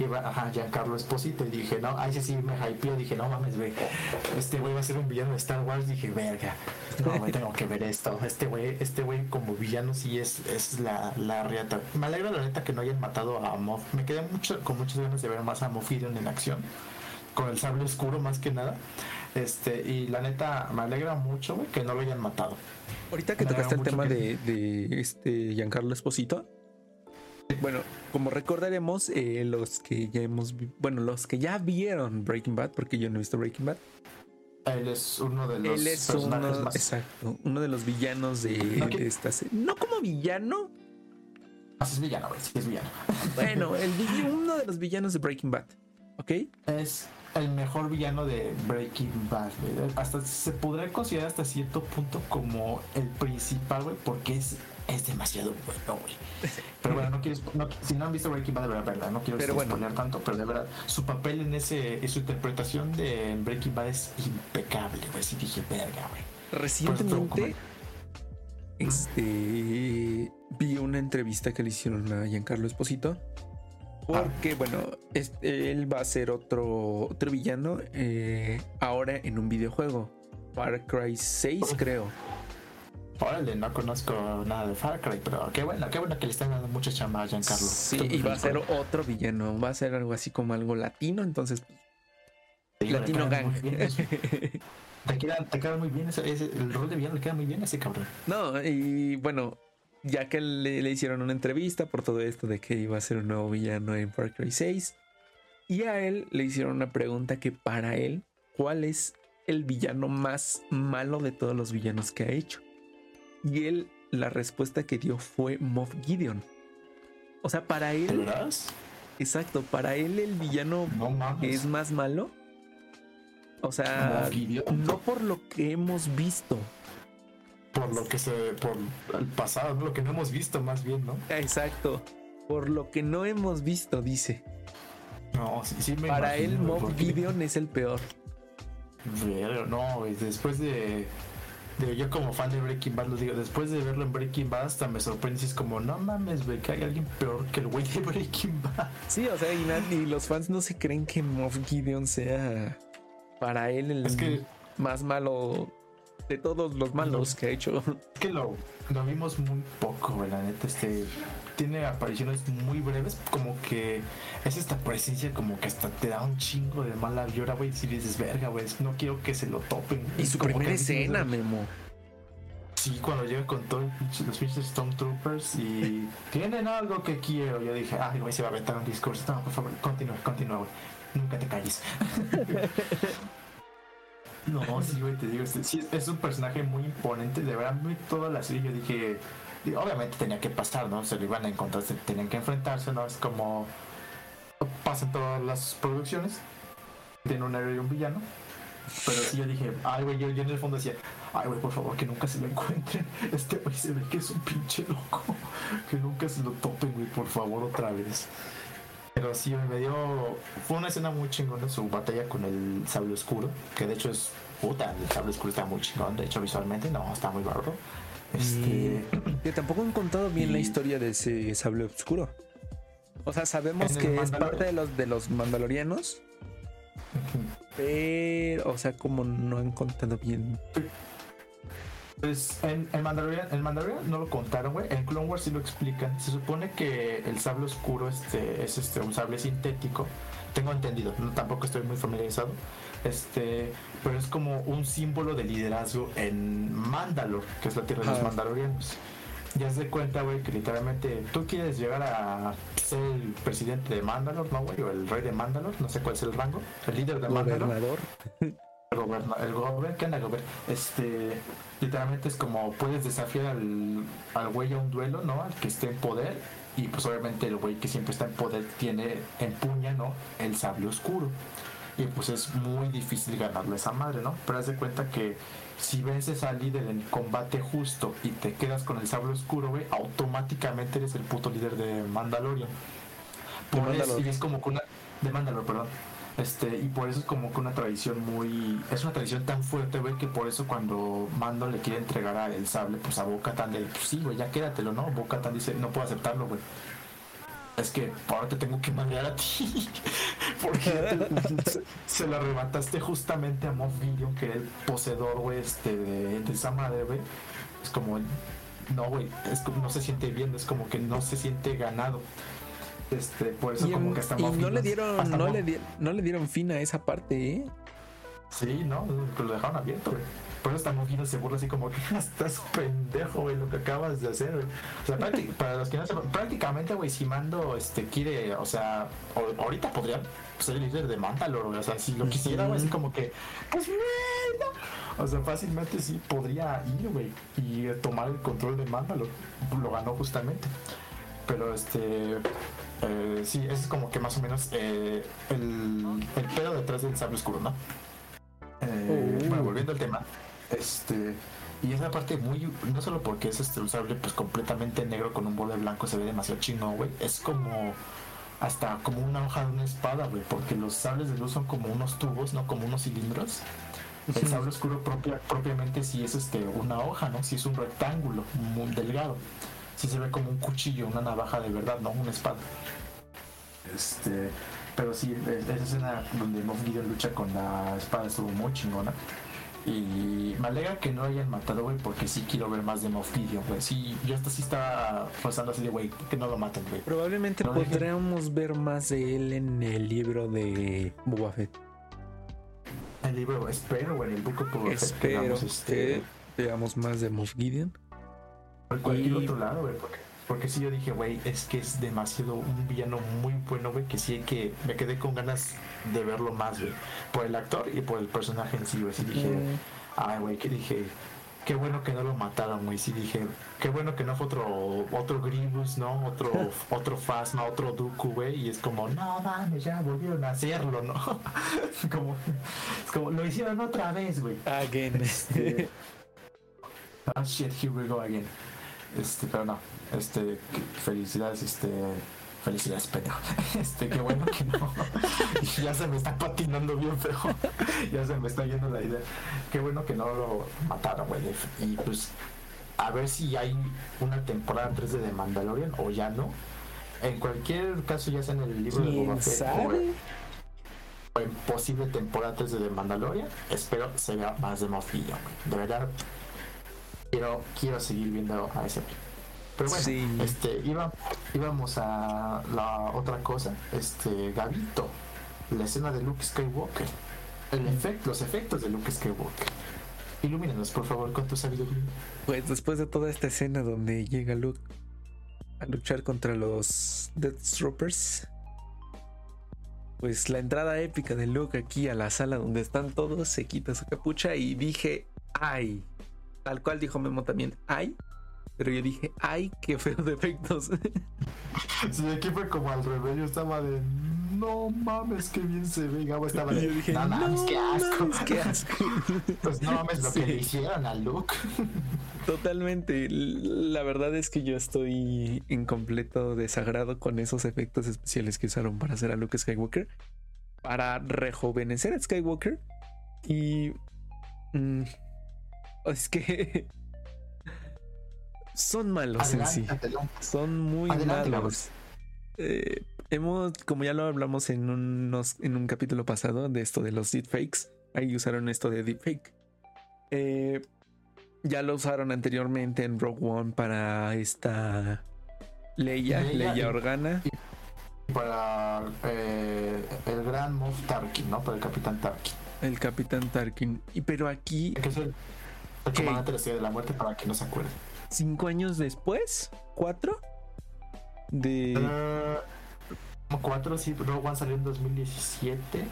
y ajá, Giancarlo Esposito. Y dije, no, ahí sí, sí me hypeó. Dije, no mames, güey, este güey va a ser un villano de Star Wars. Dije, verga, no, güey, tengo que ver esto. Este güey, este güey como villano sí es, es la, la riata. Me alegra la neta que no hayan matado a Moff. Me quedé mucho, con muchas ganas de ver más a Moff Gideon en acción. Con el sable oscuro más que nada. Este, y la neta, me alegra mucho, güey, que no lo hayan matado. Ahorita que tocaste el tema de, de este Giancarlo Esposito bueno, como recordaremos, eh, los que ya hemos, bueno, los que ya vieron Breaking Bad, porque yo no he visto Breaking Bad. Él es uno de los personajes uno, más... Exacto, uno de los villanos de, esta serie. No como villano. Ah, es villano, güey, sí es villano. <laughs> Bueno, el, uno de los villanos de Breaking Bad, ¿ok? Es el mejor villano de Breaking Bad, Hasta se podrá considerar hasta cierto punto como el principal, güey, porque es es demasiado bueno, güey. Pero bueno, no quieres, si no han visto Breaking Bad, de verdad, no quiero pero tanto, pero de verdad, su papel en ese, su interpretación de Breaking Bad es impecable, güey. Sí dije, verga, güey. Recientemente, este, vi una entrevista que le hicieron a Giancarlo Esposito. Porque, bueno, este, él va a ser otro, otro villano eh, ahora en un videojuego. Far Cry 6, creo. Órale, no conozco nada de Far Cry, pero qué bueno, qué bueno que le están dando mucha chamba a Giancarlo. Sí, y va a ser otro villano, va a ser algo así como algo latino, entonces. latino gang. <laughs> te, queda, muy bien ese, el rol de villano le queda muy bien a ese cabrón. No, y bueno, ya que le, le, hicieron una entrevista por todo esto de que iba a ser un nuevo villano en Far Cry 6, y a él le hicieron una pregunta que para él, ¿cuál es el villano más malo de todos los villanos que ha hecho? Y él, la respuesta que dio fue Moff Gideon. O sea, para él. Exacto, para él el villano es más malo. O sea, no por lo que hemos visto. Por lo que se. Por el pasado, lo que no hemos visto, más bien, ¿no? Exacto. Por lo que no hemos visto, dice. No, sí, sí me Para él, Moff Gideon es el peor. Pero no, después de yo como fan de Breaking Bad lo digo, después de verlo en Breaking Bad hasta me sorprende es como, no mames, güey, que hay alguien peor que el güey de Breaking Bad. Sí, o sea, y, los fans no se creen que Moff Gideon sea para él el más malo de todos los malos que ha hecho. Es que lo, lo vimos muy poco, güey, la neta, este tiene apariciones muy breves, como que es esta presencia como que hasta te da un chingo de mala vibra, güey, si dices, verga, güey, no quiero que se lo topen. Y su primera escena, Memo. Sí, cuando llega con todos los pinches Stormtroopers y <laughs> tienen algo que quiero, yo dije, ay, güey, se va a aventar un discurso. No, por favor, continúa, continúa, güey. Nunca te calles. <laughs> no, sí, güey, te digo, sí, es un personaje muy imponente, de verdad, toda la serie yo dije, obviamente tenía que pasar, ¿no? Se lo iban a encontrar, se tenían que enfrentarse, ¿no? Es como pasan todas las producciones, tiene un héroe y un villano. Pero sí, yo dije, ay, güey, yo, en el fondo decía, ay, güey, por favor, que nunca se lo encuentren. <laughs> Este güey se ve que es un pinche loco. <laughs> Que nunca se lo topen, güey, por favor, otra vez. Pero sí, me dio. Fue una escena muy chingona su batalla con el sable oscuro. Que de hecho es. Puta, el sable oscuro está muy chingón. De hecho, visualmente, no, está muy bárbaro. Este. Que tampoco han contado bien la historia de ese sable oscuro. O sea, sabemos que es parte de los, de los mandalorianos. Pero, o sea, como no han contado bien. Pues en, el Mandalorian, el Mandalorian no lo contaron, güey. En Clone Wars sí lo explican. Se supone que el sable oscuro este, es este, un sable sintético. Tengo entendido, no, tampoco estoy muy familiarizado. Este, pero es como un símbolo de liderazgo en Mandalor, que es la tierra de los Mandalorianos ya se cuenta, güey, que literalmente tú quieres llegar a ser el presidente de Mandalor, ¿no, güey? O el rey de Mandalor, no sé cuál es el rango, el líder de Mandalor. El gobernador. el gobernador, ¿qué anda, gobernador? Este, literalmente es como puedes desafiar al, al güey a un duelo, ¿no? Al que esté en poder. Y pues obviamente el güey que siempre está en poder tiene, empuña, ¿no? El sable oscuro. Y pues es muy difícil ganarle a esa madre, ¿no? Pero haz de cuenta que si vences al líder en combate justo y te quedas con el sable oscuro, güey, automáticamente eres el puto líder de Mandalorian. Por eso, y es como que una. De Mandalor, perdón. Este, y por eso es como que una tradición muy. Es una tradición tan fuerte, güey, que por eso cuando Mando le quiere entregar el sable, pues a Boca tan de. Pues sí, güey, ya quédatelo, ¿no? Boca tan dice, no puedo aceptarlo, güey es que ahora te tengo que mandar a ti. <laughs> Porque se, lo arrebataste justamente a Moff Gideon, que era el poseedor, güey, este, de, esa madre, güey. Es como, no, güey, es como, no se siente bien, es como que no se siente ganado. Este, por eso como que está Y no le dieron, no le, no le dieron fin a esa parte, ¿eh? Sí, no, lo dejaron abierto, güey. Por eso esta mujer se burla así como que <laughs> estás pendejo, güey, lo que acabas de hacer, güey. O sea, <laughs> para los que no sepan, prácticamente, güey, si Mando este, quiere, o sea, ahorita podría ser el líder de Mandalor, güey. O sea, si lo quisiera, güey, así como que, pues, O sea, fácilmente sí podría ir, güey, y tomar el control de Mandalor. Lo ganó justamente. Pero este. Eh, sí, es como que más o menos eh, el, el pedo detrás del sable oscuro, ¿no? Eh, oh. Bueno, volviendo al tema, este, y esa parte muy, no solo porque es este usable pues completamente negro con un borde blanco se ve demasiado chino, güey. Es como hasta como una hoja de una espada, güey, porque los sables de luz son como unos tubos, no como unos cilindros. El sable oscuro propia, propiamente si es este una hoja, ¿no? Si es un rectángulo muy delgado. Si se ve como un cuchillo, una navaja de verdad, no una espada. Este, pero sí, esa escena donde Moff Gideon lucha con la espada estuvo muy chingona. Y me alegra que no hayan matado, güey, porque sí quiero ver más de Moff Gideon, güey. Sí, yo hasta sí estaba pasando así de, güey, que no lo maten, güey. Probablemente podríamos ver más de él en el libro de Boba Fett. El libro, espero, güey, el book of Boba Fett. Espero este... que veamos más de Moff Gideon. Por cualquier otro lado, güey, porque porque sí, yo dije, güey, es que es demasiado un villano muy bueno, güey, que sí que me quedé con ganas de verlo más, güey. Por el actor y por el personaje en sí, güey. Sí dije, mm. ay, güey, que dije, qué bueno que no lo mataron, güey. Sí dije, qué bueno que no fue otro, otro Grievous, ¿no? Otro, <laughs> otro Phasma, otro Dooku, güey. Y es como, no mames, ya volvieron a hacerlo, ¿no? <laughs> como, es como, lo hicieron otra vez, güey. Again. Este, <laughs> ah, shit, here we go again. Este, pero no, este, felicidades, este, felicidades, pendejo. <laughs> Este, qué bueno que no. <laughs> ya se me está patinando bien feo. <laughs> ya se me está yendo la idea. Qué bueno que no lo mataron, güey. Y pues, a ver si hay una temporada 3 de Mandalorian o ya no. En cualquier caso, ya sea en el libro de Boba Fett o, en posible temporada 3 de The Mandalorian, espero se vea más de Moff De verdad, quiero, quiero seguir viendo a ese Pero bueno, este, íbamos a la otra cosa, este, Gavito, la escena de Luke Skywalker, el los efectos de Luke Skywalker. Ilumínanos, por favor, con tu sabiduría. Pues después de toda esta escena donde llega Luke a luchar contra los Death Troopers, pues la entrada épica de Luke aquí a la sala donde están todos se quita su capucha y dije, ay, tal cual dijo Memo también, ay, pero yo dije, ay, qué feos efectos. <laughs> Sí, aquí fue como al revés, yo estaba de, no mames, qué bien se ve. Gabo estaba de, yo dije, no mames, qué asco. qué asco. <laughs> pues no mames lo que le hicieron a Luke. <laughs> Totalmente. La verdad es que yo estoy en completo desagrado con esos efectos especiales que usaron para hacer a Luke Skywalker. Para rejuvenecer a Skywalker. Y... Mm, es que son malos en sí. Son muy malos. Eh, hemos, como ya lo hablamos en, unos, en un capítulo pasado de esto de los deepfakes, ahí usaron esto de deepfake. Eh, ya lo usaron anteriormente en Rogue One para esta Leia, Leia, Organa. Y para eh, el gran Moff Tarkin, ¿no? Para el Capitán Tarkin. El Capitán Tarkin. Y pero aquí. Que es el, el comandante de la muerte para que no se acuerde cinco años después, cuatro, de... Uh, cuatro, sí, Rogue One salió en 2017,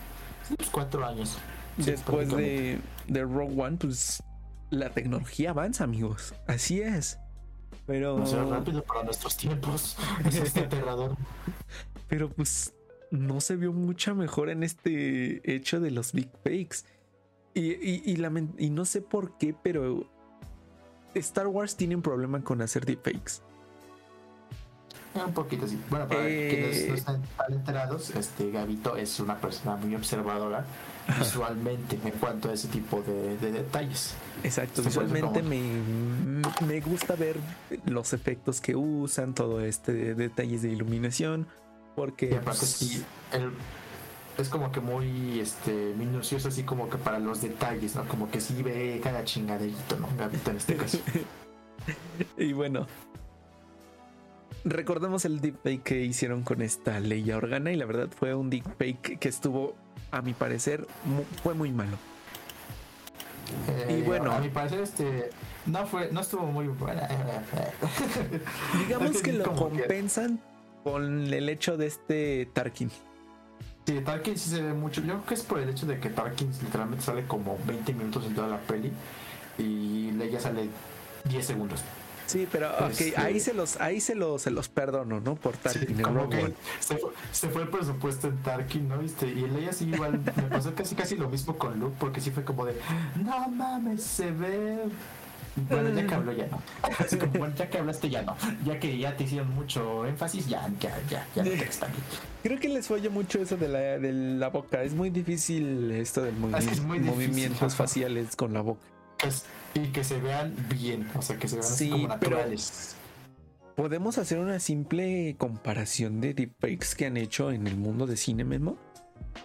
pues cuatro años. Después de, de Rogue One, pues la tecnología avanza, amigos, así es. Pero... No sea rápido para nuestros tiempos, <laughs> es aterrador. Pero pues no se vio mucha mejora en este hecho de los big fakes. Y, y, y, y, no sé por qué, pero Star Wars tiene un problema con hacer deepfakes. Un poquito sí. Bueno, para quienes no eh, están enterados, este Gavito es una persona muy observadora <laughs> visualmente en cuanto a ese tipo de, detalles. Exacto, visualmente me, me, gusta ver los efectos que usan, todo este de detalles de iluminación, porque... Y aparte pues, sí, el, es como que muy este minucioso así como que para los detalles, ¿no? Como que sí ve cada chingaderito, ¿no? en este caso. <laughs> y bueno. Recordemos el deepfake que hicieron con esta Leia Organa y la verdad fue un deepfake que estuvo, a mi parecer, fue muy malo. y eh, bueno, a mi parecer este no fue, no estuvo muy buena. Digamos <laughs> que lo compensan con el hecho de este Tarkin. Sí, Tarkin sí se ve mucho. Yo creo que es por el hecho de que Tarkin literalmente sale como 20 minutos en toda la peli y Leia sale 10 segundos. Sí, pero este, ahí se los, ahí se los, se los perdono, ¿no? Por Tarkin. se, fue, el presupuesto en Tarkin, ¿no? ¿Viste? Y Leia sí igual <laughs> me pasó casi casi lo mismo con Luke, porque sí fue como de no mames, se ve bueno, ya que <laughs> habló ya no. <laughs> Así como, bueno, ya que hablaste ya no. Ya que ya te hicieron mucho énfasis, ya, ya, ya, ya no Creo que les falla mucho eso de la, de la boca. Es muy difícil esto del movimientos faciales con la boca. y que se vean bien, o sea, que se vean así como naturales. Podemos hacer una simple comparación de deepfakes que han hecho en el mundo de cine mismo.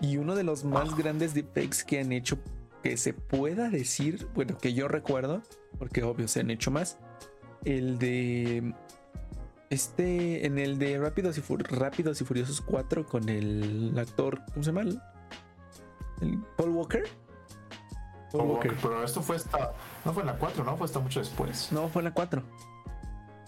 Y uno de los más grandes deepfakes que han hecho que se pueda decir, bueno, que yo recuerdo, porque obvio se han hecho más, el de este, en el de Rápidos y, Rápidos y Furiosos 4 con el actor, ¿cómo se llama? ¿El Paul Walker. Paul, Walker. Pero esto fue hasta, no fue en la 4, ¿no? Fue hasta mucho después. No, fue en la 4.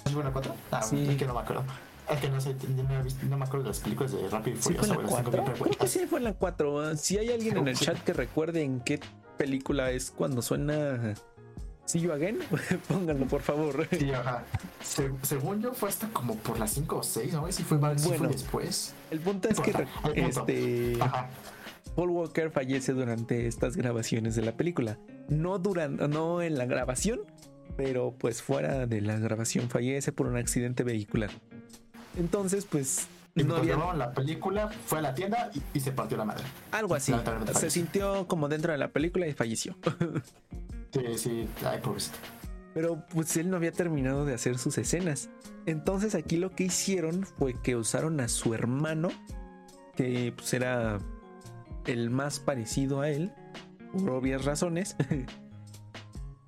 ¿Sí fue en la 4? Ah, sí. es que no me acuerdo. Es que no sé, no, visto, no me acuerdo de las películas de Rápido y Furioso. ¿Sí fue en la 4? Creo que sí fue en la 4. Si hay alguien en el chat que recuerde en qué película es cuando suena See You Again, <laughs> pónganlo por favor. Sí, ajá. según yo fue hasta como por las 5 o 6, ¿no? Si fue, mal, bueno, después. El punto es que este Paul Walker fallece durante estas grabaciones de la película. No durante, no en la grabación, pero pues fuera de la grabación fallece por un accidente vehicular. Entonces, pues y no había... la película, fue a la tienda y, se partió la madre. Algo así. Se sintió como dentro de la película y falleció. <laughs> sí, sí, ay, pobrecito. Pero pues él no había terminado de hacer sus escenas. Entonces aquí lo que hicieron fue que usaron a su hermano, que pues era el más parecido a él, por obvias razones. <laughs>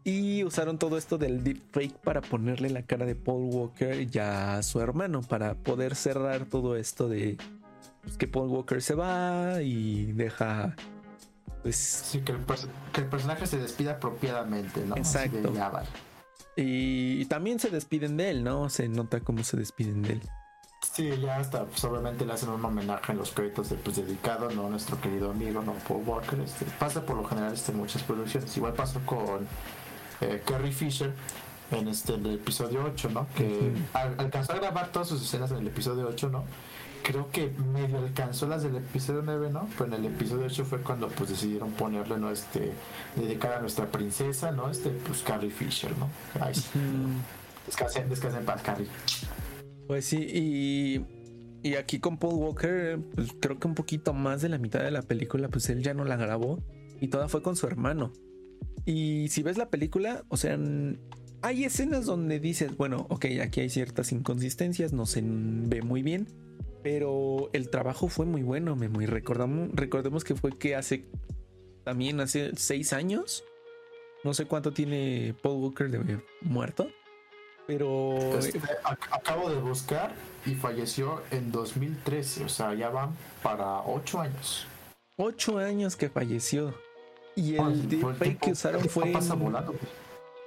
Y usaron todo esto del deepfake para ponerle la cara de Paul Walker ya a su hermano, para poder cerrar todo esto de pues, que Paul Walker se va y deja. Pues. Sí, que el, personaje se despida apropiadamente, ¿no? Exacto. Y, también se despiden de él, ¿no? Se nota cómo se despiden de él. Sí, ya hasta pues, obviamente le hacen un homenaje en los créditos de, pues, dedicado ¿no? a nuestro querido amigo, ¿no? Paul Walker. Este, pasa por lo general este, en muchas producciones. Igual pasó con eh, Carrie Fisher en este el episodio 8, ¿no? Que alcanzó a grabar todas sus escenas en el episodio 8, ¿no? Creo que medio alcanzó las del episodio 9, ¿no? Pero en el episodio 8 fue cuando pues decidieron ponerle, ¿no? Este, dedicar a nuestra princesa, ¿no? Este, pues Carrie Fisher, ¿no? Ay, descansen, descansen en paz, Carrie. Pues sí, y, y aquí con Paul Walker, pues creo que un poquito más de la mitad de la película, pues él ya no la grabó y toda fue con su hermano. Y si ves la película, o sea, hay escenas donde dices, bueno, ok, aquí hay ciertas inconsistencias, no se ve muy bien, pero el trabajo fue muy bueno, me muy recordamos, recordemos que fue que hace también hace seis años, no sé cuánto tiene Paul Walker de muerto, pero este, acabo de buscar y falleció en 2013, o sea, ya van para ocho años. Ocho años que falleció. Y el deepfake que usaron fue.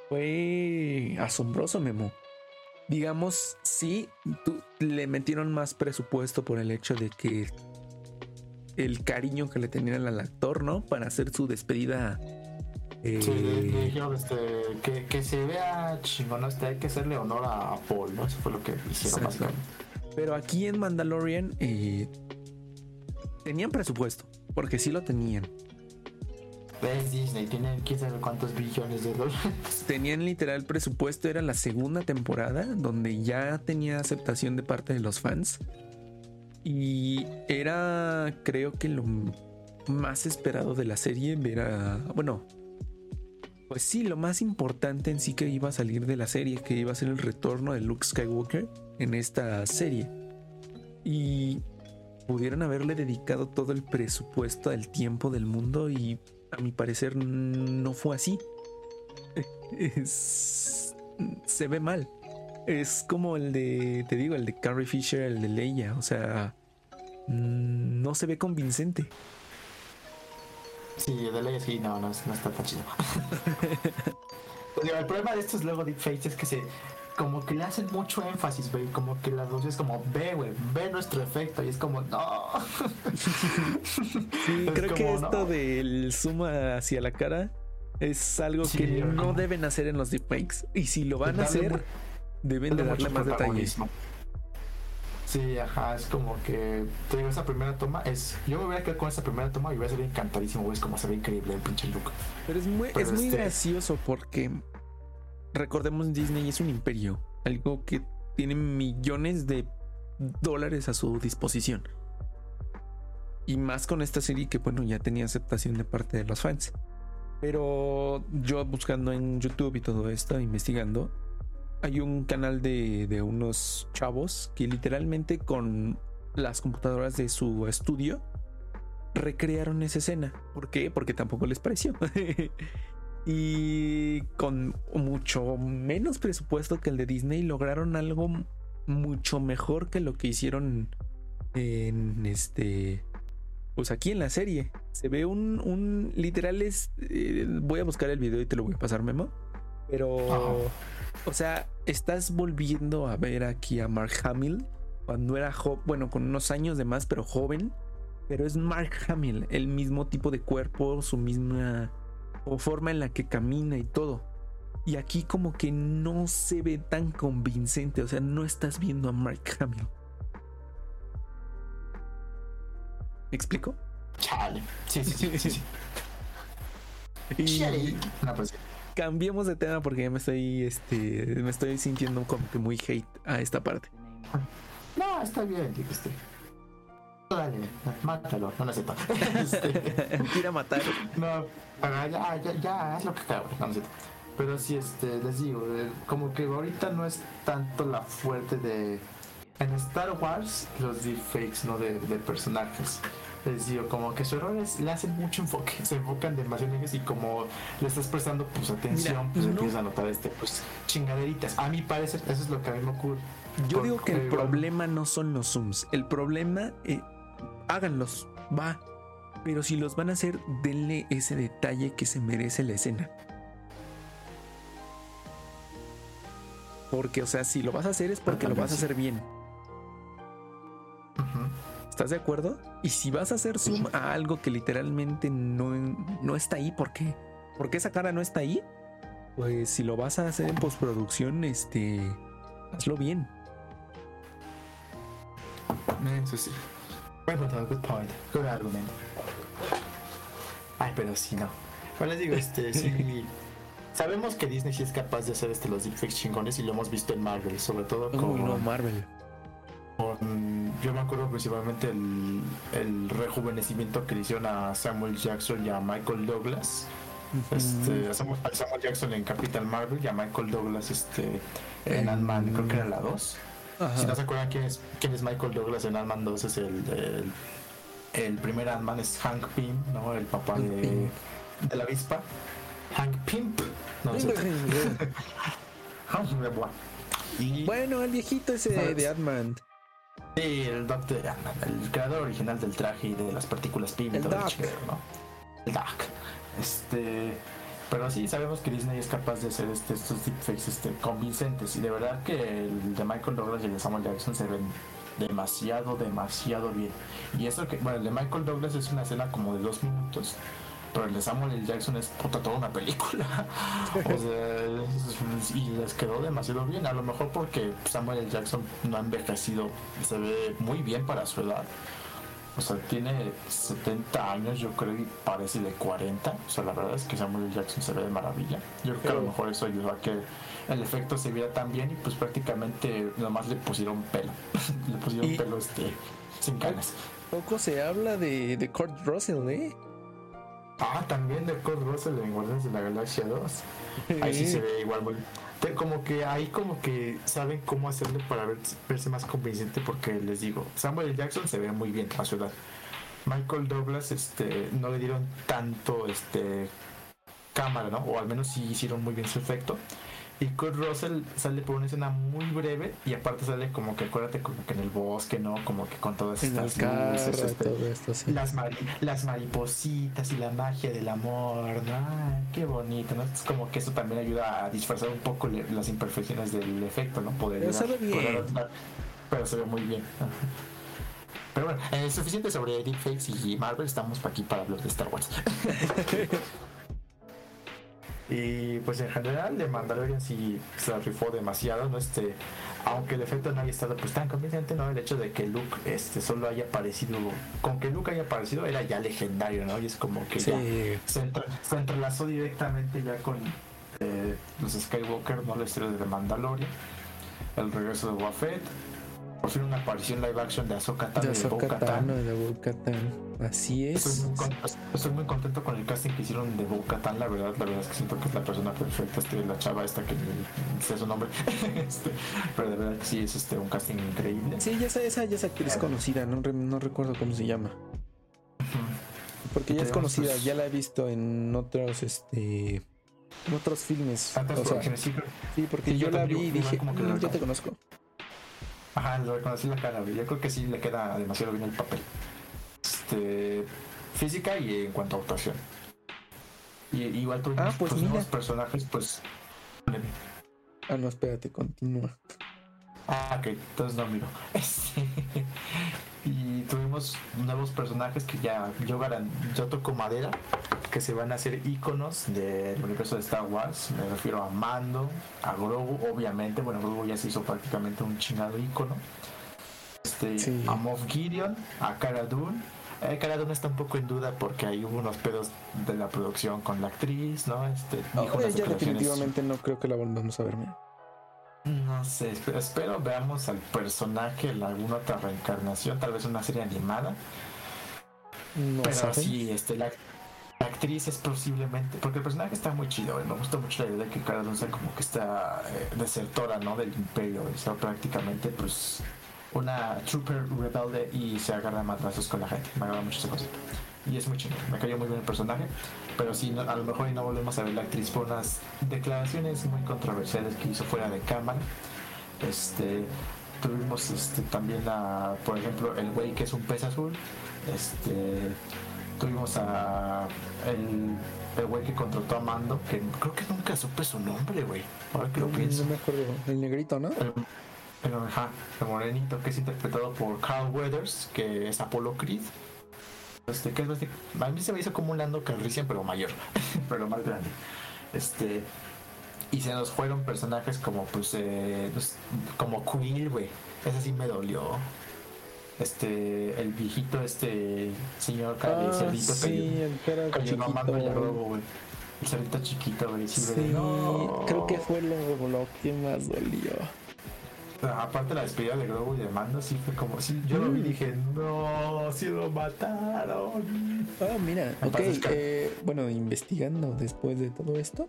Fue asombroso, Memo. Digamos, sí, le metieron más presupuesto por el hecho de que el cariño que le tenían al actor, ¿no? Para hacer su despedida. Eh... Sí, dijeron este, que, que, se vea chingón, este, hay que hacerle honor a Paul, ¿no? Eso fue lo que hicieron básicamente. Pero aquí en Mandalorian eh, tenían presupuesto, porque sí lo tenían. ¿Ves Disney? Tienen quién cuántos billones de dólares. Tenían literal presupuesto, era la segunda temporada donde ya tenía aceptación de parte de los fans. Y era, creo que lo más esperado de la serie era, bueno, pues sí, lo más importante en sí que iba a salir de la serie, que iba a ser el retorno de Luke Skywalker en esta serie. Y pudieron haberle dedicado todo el presupuesto, el tiempo del mundo y a mi parecer no fue así. se ve mal. Es como el de, te digo, el de Carrie Fisher, el de Leia. O sea, no se ve convincente. Sí, el de Leia sí, no, no, está tan chido. <laughs> Pues el problema de estos luego deepfakes es que se como que le hacen mucho énfasis, güey. Como que la voz es como, ve, güey, ve nuestro efecto. Y es como, no. <laughs> Sí, creo que esto del zoom hacia la cara es algo que no deben hacer en los deepfakes. Y si lo van a hacer, deben de darle más detalles. Sí, ajá, es como que te digo, esa primera toma es. Yo me voy a quedar con esa primera toma y voy a ser encantadísimo, güey. Es como se ve increíble el pinche look. Pero es muy, es muy este gracioso porque recordemos Disney es un imperio, algo que tiene millones de dólares a su disposición. Y más con esta serie que bueno, ya tenía aceptación de parte de los fans. Pero yo buscando en YouTube y todo esto, investigando, hay un canal de, de unos chavos que literalmente con las computadoras de su estudio recrearon esa escena. ¿Por qué? Porque tampoco les pareció. <laughs> Y con mucho menos presupuesto que el de Disney lograron algo mucho mejor que lo que hicieron en este pues aquí en la serie. Se ve un, un literal es eh, voy a buscar el video y te lo voy a pasar memo pero o sea estás volviendo a ver aquí a Mark Hamill cuando era joven bueno con unos años de más pero joven pero es Mark Hamill el mismo tipo de cuerpo su misma o forma en la que camina y todo. Y aquí como que no se ve tan convincente, o sea, no estás viendo a Mark Hamill. ¿Me explico? Chale. Sí, sí, sí, sí. y pues cambiemos de tema porque ya me estoy, este, me estoy sintiendo como que muy hate a esta parte. No, está bien, este dale, mátalo, no necesito. Quiere este, matar. No, ya, ya, ya, es lo que cabe, no necesito. Pero sí, este, les digo, eh, como que ahorita no es tanto la fuerte de. En Star Wars, los deepfakes, ¿no? De, de personajes. les digo, como que su error es, le hacen mucho enfoque, <laughs> se enfocan demasiado en ellos y como le estás prestando pues atención, pues empiezas a notar este, pues chingaderitas. A mi parecer, eso es lo que a mí me ocurre. Yo digo que el problema no son los zooms, el problema, eh, háganlos, va. Pero si los van a hacer, denle ese detalle que se merece la escena. Porque, o sea, si lo vas a hacer es porque lo vas a hacer bien. ¿Estás de acuerdo? Y si vas a hacer zoom a algo que literalmente no, no está ahí, ¿por qué? ¿Por qué esa cara no está ahí? Pues si lo vas a hacer en postproducción, este, hazlo bien. Eso sí. Bueno, good point. Good argument. Ay, pero sí, no. Bueno, les digo, este, sí. <laughs> Sabemos que Disney sí es capaz de hacer este, los deepfakes chingones y lo hemos visto en Marvel, sobre todo con. no, Marvel. yo me acuerdo principalmente el, el, rejuvenecimiento que le hicieron a Samuel Jackson y a Michael Douglas. Este, a Samuel, Jackson en Capital Marvel y a Michael Douglas este, en Ant-Man, creo que era la 2. Si no se acuerdan quién es, quién es Michael Douglas en Ant-Man 2, es el, el, primer Ant-Man, es Hank Pym, ¿no? el papá de, de la avispa. Hank Pimp. No, <laughs> y, bueno, el viejito ese de Ant-Man. Sí, el Doctor el creador original del traje y de las partículas PIM el Doc. ¿no? El Doc. Este. Pero sí, sabemos que Disney es capaz de hacer este, estos deepfakes este, convincentes. Y de verdad que el de Michael Douglas y el de Samuel Jackson se ven demasiado, demasiado bien. Y eso que, bueno, el de Michael Douglas es una escena como de dos minutos pero el de Samuel L. Jackson es puta toda una película. <laughs> o y les quedó demasiado bien. A lo mejor porque Samuel L. Jackson no ha envejecido, se ve muy bien para su edad. O sea, tiene 70 años, yo creo, y parece de 40. O sea, la verdad es que Samuel. Jackson se ve de maravilla. Yo creo que a lo mejor eso ayudó a que el efecto se viera tan bien y pues prácticamente nomás le pusieron pelo. <laughs> le pusieron pelo este, sin canas. Poco se habla de, de Kurt Russell, ¿eh? Ah, también de Kurt Russell en Guardianes de la Galaxia 2. Ahí sí se ve igual muy. Como que ahí como que saben cómo hacerle para verse más convincente porque les digo, Samuel Jackson se ve muy bien a su edad. Michael Douglas este no le dieron tanto este cámara, ¿no? O al menos sí hicieron muy bien su efecto. Y Kurt Russell sale por una escena muy breve y aparte sale como que acuérdate como que en el bosque, ¿no? Como que con todas estas luces, este, las, las maripositas y la magia del amor, ¿no? qué bonito, ¿no? Es como que eso también ayuda a disfrazar un poco las imperfecciones del efecto, ¿no? Poder pero se ve bien. pero se ve muy bien. <laughs> Pero bueno, es suficiente sobre deepfakes y Marvel. Estamos aquí para hablar de Star Wars. <laughs> Y pues en general de Mandalorian sí se rifó demasiado, ¿no? Este, aunque el efecto no haya estado pues tan convincente, ¿no? El hecho de que Luke este solo haya aparecido, con que Luke haya aparecido era ya legendario, ¿no? Y es como que ya se, entrelazó directamente ya con eh, los Skywalker, ¿no? La historia de Mandalorian, el regreso de Wafet, por fin una aparición live action de Ahsoka Tano de, de bo Así es. Estoy muy, contento con el casting que hicieron de bo la verdad, la verdad es que siento que es la persona perfecta, este, la chava esta que sé su nombre, <laughs> este, pero de verdad que sí es este un casting increíble. Sí, ya esa, esa ya es actriz conocida, no, no recuerdo cómo se llama. Porque ya es conocida, pues, ya la he visto en otros este en otros filmes. O sea, sí, porque yo, la vi y dije, como que mm, yo te conozco. Ajá, lo reconocí la cara, Yo creo que sí le queda demasiado bien el papel. Este, física y en cuanto a actuación. Y igual tuvimos ah, pues nuevos personajes, pues. Ah, no, espérate, continúa. Ah, ok, entonces no miro. <laughs> y tuvimos nuevos personajes que ya yo, yo toco madera, que se van a hacer iconos del universo de Star Wars. Me refiero a Mando, a Grogu, obviamente. Bueno, Grogu ya se hizo prácticamente un chingado icono. Este, A Moff Gideon, a Cara Dune. Eh, Cara Dune está un poco en duda porque hay hubo unos pedos de la producción con la actriz, ¿no? Este, ya definitivamente no creo que la volvamos a ver. No sé, espero veamos al personaje en alguna otra reencarnación, tal vez una serie animada. No Pero sí, este, la, actriz es posiblemente, porque el personaje está muy chido, y me gusta mucho la idea de que cada uno sea como que está eh, desertora, ¿no? Del imperio, o sea, prácticamente, pues, una trooper rebelde y se agarra a matrazos con la gente. Me agrada mucho esa cosa. Y es muy chido, me cayó muy bien el personaje. Pero sí, no- a lo mejor y no volvemos a ver la actriz por unas declaraciones muy controversiales que hizo fuera de cámara. Este, tuvimos este, también a, por ejemplo, el güey que es un pez azul. Este, tuvimos a el, el güey que contrató a Mando, que creo que nunca supe su nombre, güey. Ahora que lo pienso. No me acuerdo. El negrito, ¿no? El, el, ajá, el morenito que es interpretado por Carl Weathers, que es Apollo Creed. Este, que es básicamente- a mí se me hizo como un Lando Calrissian, pero mayor, <laughs> pero más grande. Este, y se nos fueron personajes como, pues, eh, pues, como Quill, güey. Ese sí me dolió. Este, el viejito, este señor Ah, cerdito sí, que, el que era. Robo, güey. El cerdito chiquito, güey. Sí, Sí, no. creo que fue lo, lo que más dolió. Aparte la despedida de Grogu y de Mando sí fue como si yo lo vi y dije no si lo mataron Ah, mira, ok. eh, bueno, investigando después de todo esto.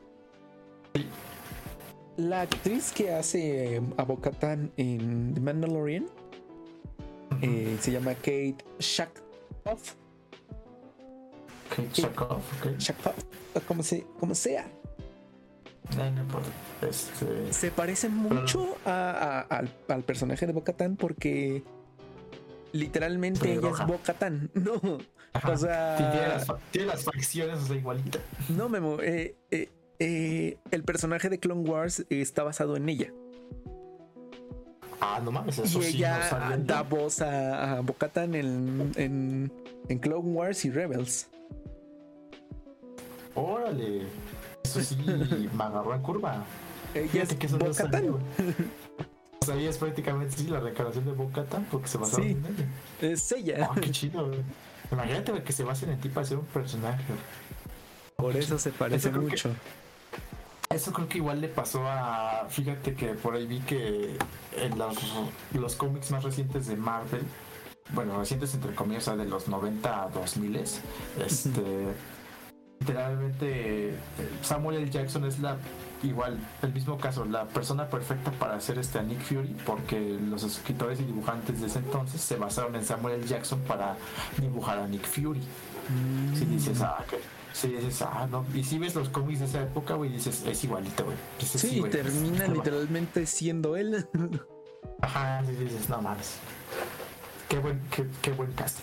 La actriz que hace eh, a Bo-Katan en The Mandalorian eh, se llama Kate Shackoff. Kate Shakov ok Shackoff, o como, se, como sea. No, no importa este Se parece mucho a- a- al, al personaje de Bo-Katan porque literalmente ella es Bo-Katan. <laughs> No, ajá, o sea- sí, tiene, las, fa- tiene las facciones o sea igualita no, Memo. eh, eh, eh, el personaje de Clone Wars está basado en ella. ah no mames eso y sí ella no sabía yo. da voz a, a Bo-Katan en, en, en Clone Wars y Rebels. órale eso sí me agarró en curva Ella Fíjate es que eso no sabía, Bo-Katan. güey. o sea ella es prácticamente sí la reencarnación de Bo-Katan porque se basaron Sí. en ella Es ella. ah qué chido güey. imagínate que se basen en ti para ser un personaje. Por eso se parece Eso creo que- mucho. Eso creo que igual le pasó a. Fíjate que por ahí vi que en los, los cómics más recientes de Marvel, bueno, recientes entre comillas, de los 90 a 2000, este. Literalmente, eh, Samuel L. Jackson es la. Igual, el mismo caso, la persona perfecta para hacer este a Nick Fury, porque los escritores y dibujantes de ese entonces se basaron en Samuel L. Jackson para dibujar a Nick Fury. Si dices, ah, que. Si dices, ah, no. Y si ves los cómics de esa época, güey, dices, es igualito, güey. Dices, Sí, güey, termina <laughs> literalmente siendo él. <laughs> Ajá, sí, dices, no mames. Qué buen, qué, qué buen cast.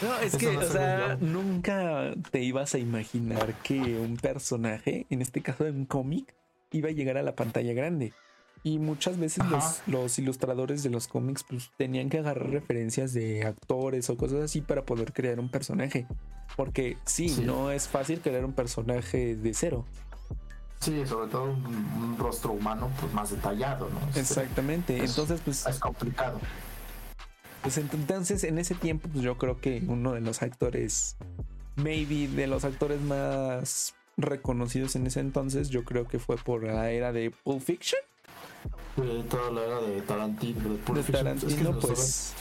No, es Eso que, no o se sea, nunca te ibas a imaginar que un personaje, en este caso de un cómic, iba a llegar a la pantalla grande. Y muchas veces los, los ilustradores de los cómics pues, tenían que agarrar referencias de actores o cosas así para poder crear un personaje. Porque sí, Sí. no es fácil crear un personaje de cero. Sí, sobre todo un, un rostro humano pues más detallado, ¿no? Este, Exactamente. es- Entonces, pues, Es complicado. Pues ent- entonces en ese tiempo, pues yo creo que uno de los actores, maybe de los actores más reconocidos en ese entonces, yo creo que fue por la era de Pulp Fiction. De toda la era de Tarantino, de, Pulp De Fiction. Es que Tarantino, pues.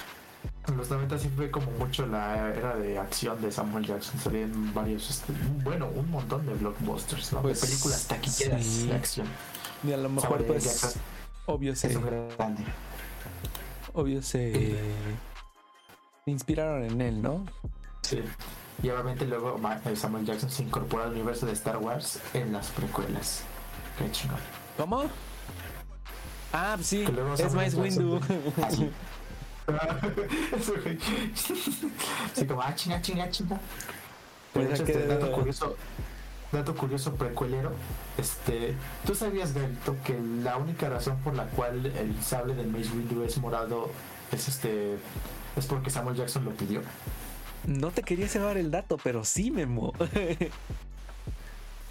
90 En los 90 sí fue como mucho la era de acción de Samuel Jackson. Salían varios, este, bueno, un montón de blockbusters, ¿no? Pues, de películas taquilleras sí. de acción. Y a lo mejor, Samuel pues, Jackson obvio es se, un grande. Obvio se se inspiraron en él, ¿no? Sí. Y obviamente luego eh, Samuel Jackson se incorpora al universo de Star Wars en las precuelas. Qué chingón. ¿Cómo? Ah, sí, es Jackson- Windu. Así. <laughs> <laughs> Güey. <laughs> sí, como, ah, chinga, chinga, chinga. Pues De hecho, este, dato curioso, dato curioso precuelero, este, ¿tú sabías, Garito, que la única razón por la cual el sable de Mace Windu es morado es este, es porque Samuel Jackson lo pidió? No te quería cebar el dato, pero sí, Memo.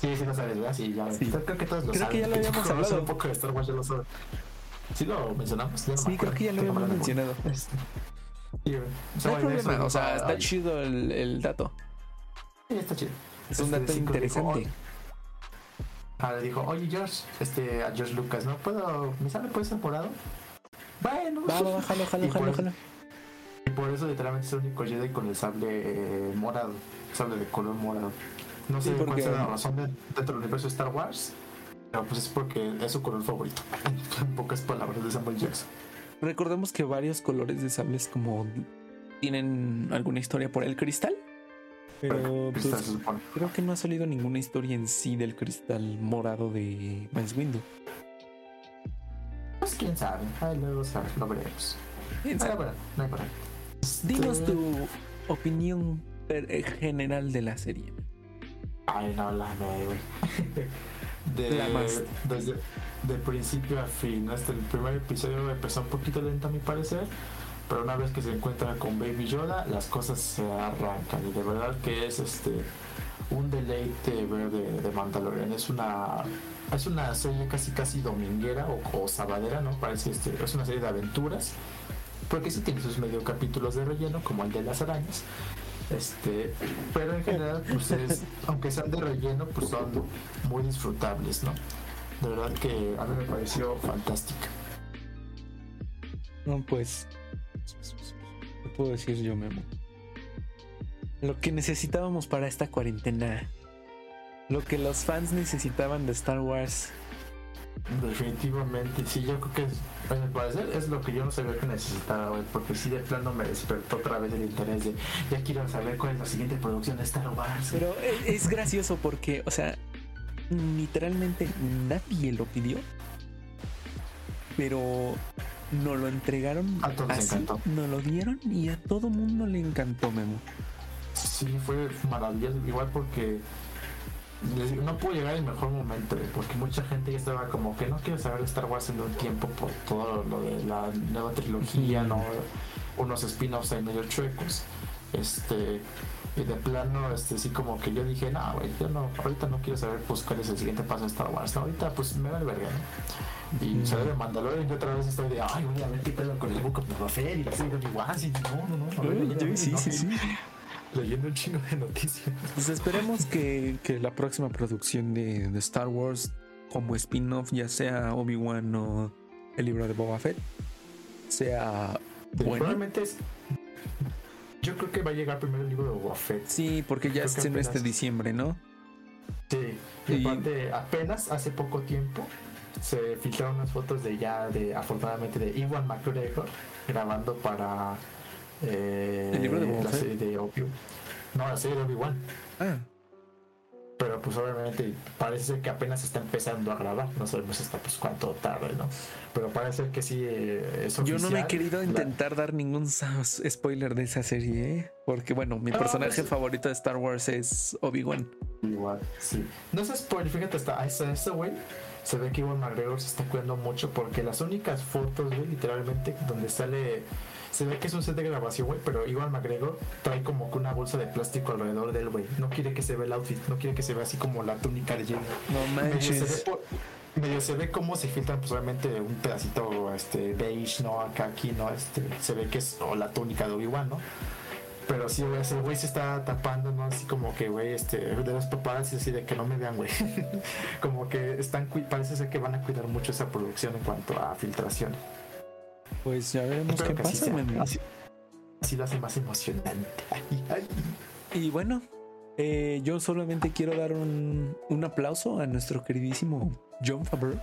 Sí, sí lo sabes, ¿verdad? Sí, ya. Sí. Creo que todos lo Creo saben. que ya lo <laughs> habíamos hablado. un poco de Star Wars, ya lo saben. Sí lo mencionamos. Ya no me Sí, creo que ya lo habíamos mencionado. Este, sí, güey. No hay problema, o sea, está chido el, el dato. Sí, está chido. Es un Este, dato sí, dijo, interesante. "Oye". Ah, le dijo, oye George, este, a George Lucas, ¿no? ¿Puedo, mi sable puede ser morado? Bueno. Va, va, va, jalo, jalo, Y jalo, por-. Y por eso literalmente es el único Jedi con el sable eh, morado, sable de color morado. No Sí, sé cuál porque- sea la razón de- dentro del universo de Star Wars, pero pues es porque es su color favorito. <laughs> en pocas palabras de Samuel Jackson. recordemos que varios colores de sables como tienen alguna historia por el cristal. Pero pues, creo que no ha salido ninguna historia en sí del cristal morado de Mace Windu. Pues quién sabe, ahí luego lo veremos. Bueno, no hay problema. Dinos este, tu opinión eh, general de la serie. Ay, no, la güey. <laughs> De, la más. Desde de principio a fin. Hasta el primer episodio empezó un poquito lento a mi parecer. Pero una vez que se encuentra con Baby Yoda, las cosas se arrancan. Y de verdad que es este un deleite ver de, de Mandalorian. Es una es una serie casi casi dominguera o, o sabadera, ¿no? Parece este, es una serie de aventuras. Porque sí tiene sus medio capítulos de relleno, como el de las arañas. Este, pero en general, pues es, aunque sean de relleno, pues son muy disfrutables, ¿no? De verdad que a mí me pareció fantástica. Pues, ¿qué puedo decir yo, Memo? Lo que necesitábamos para esta cuarentena, lo que los fans necesitaban de Star Wars Definitivamente, sí, yo creo que es, parecer es lo que yo no sabía que necesitaba, porque sí de plano me despertó otra vez el interés de ya quiero saber cuál es la siguiente producción de Star Wars. Pero es, gracioso porque, o sea, literalmente nadie lo pidió, pero no lo entregaron. A todos así, nos lo dieron y a todo mundo le encantó Memo. Sí, fue maravilloso, igual porque no pudo llegar el mejor momento, porque mucha gente ya estaba como que no quiero saber Star Wars en un tiempo por todo lo de la nueva trilogía, no unos spin-offs ahí medio chuecos. Este, y de plano, este, sí como que yo dije, no, güey, yo no, ahorita no quiero saber pues cuál es el siguiente paso de Star Wars, ahorita pues me va el verga, ¿no? Y sale de Mandalorian y otra vez estoy de, ay, voy a ver qué pedo con el Book of Boba y la de y no, no, no, sí, sí, sí <laughs> leyendo un chingo de noticias. Pues esperemos que, que la próxima producción de, de Star Wars como spin-off, ya sea Obi-Wan o el libro de Boba Fett, sea bueno. Probablemente es. Yo creo que va a llegar primero el libro de Boba Fett. Sí, porque ya es en este diciembre, ¿no? Sí, y, aparte, apenas hace poco tiempo se filtraron unas fotos de ya, de afortunadamente, de Iwan McGregor grabando para eh, ¿El libro de La serie de No, la serie de Obi-Wan. Ah. Pero pues obviamente parece que apenas está empezando a grabar. No sabemos hasta pues cuánto tarde, ¿no? Pero parece que sí eh, es Yo no me he querido intentar dar ningún spoiler de esa serie, ¿eh? Porque bueno, mi personaje pues, favorito de Star Wars es Obi-Wan. Igual, sí. No es spoiler, fíjate, hasta ese güey se ve que Iwan McGregor se está cuidando mucho porque las únicas fotos, güey, literalmente, donde sale se ve que es un set de grabación, güey, pero igual McGregor trae como que una bolsa de plástico alrededor del güey. No quiere que se vea el outfit, no quiere que se vea así como la túnica de Jenny. No manches. Medio se ve, cómo se filtra pues obviamente un pedacito este beige, ¿no? Acá aquí, ¿no? Este, se ve que es o la túnica de Obi-Wan, ¿no? Pero sí, güey, ese güey se está tapando, ¿no? Así como que, güey, este, de los papás, así de que no me vean, güey. <laughs> como que están, parece ser que van a cuidar mucho esa producción en cuanto a filtración. Pues ya veremos qué pasa, así, así, lo hace más emocionante. Y bueno, eh, yo solamente quiero dar un, un, aplauso a nuestro queridísimo John Favreau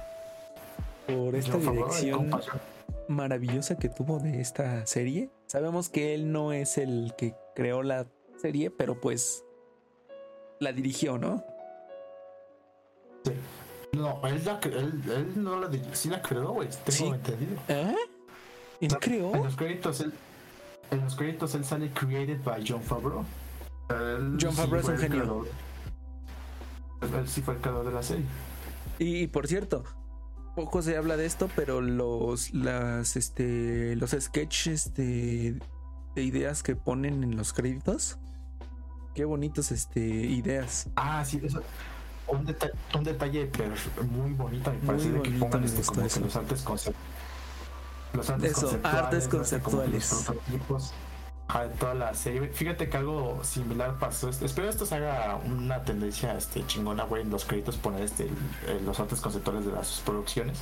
por esta dirección maravillosa que tuvo de esta serie. Sabemos que él no es el que creó la serie, pero pues la dirigió, ¿no? Sí. No, él, la, él, él no la dirigió, sí la creó, güey. Tengo entendido. ¿Eh? ¿En los créditos él, en los créditos él sale created by John Favreau. John Favreau es un genio. Él sí fue el creador de la serie. Y, por cierto, poco se habla de esto, pero los las este los sketches de, de ideas que ponen en los créditos. Qué bonitos este ideas. Ah, sí, eso un, detalle, un detalle muy bonito me parece de que pongan este, como que los artes conceptuales los artes conceptuales, artes conceptuales. toda la serie. Fíjate que algo similar pasó. Espero esto se haga una tendencia este, chingona, güey, en los créditos poner este, los artes conceptuales de las producciones.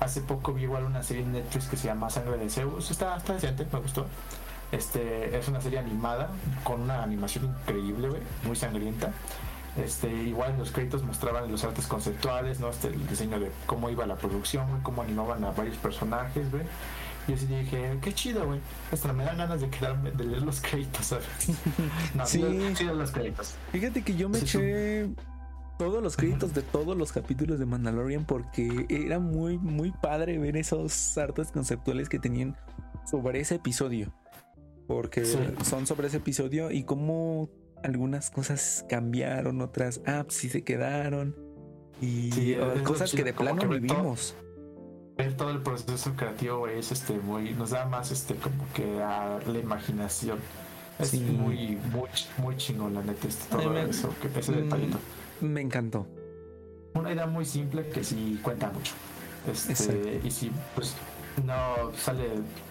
Hace poco vi igual una serie en Netflix que se llama Sangre de Zeus. Está, está decente, me gustó. Este, es una serie animada con una animación increíble, güey, muy sangrienta. Este, igual en los créditos mostraban los artes conceptuales, ¿no? Este, el diseño de cómo iba la producción, cómo animaban a varios personajes, Yo sí dije, qué chido, güey. Hasta me dan ganas de quedarme, de leer los créditos, ¿sabes? <laughs> no, sí, sí, los créditos. Fíjate que yo me eché todos los créditos de todos los capítulos de Mandalorian porque era muy, muy padre ver esos artes conceptuales que tenían sobre ese episodio. Porque son sobre ese episodio y cómo algunas cosas cambiaron, otras apps sí se quedaron. Y cosas que de plano vivimos. Ver todo, el proceso creativo es este muy, nos da más este como que a la imaginación. Es muy, muy, muy chingón la neta este, todo eso, que ese mm, detallito. Me encantó. Una idea muy simple que sí cuenta mucho. Este, y si pues no sale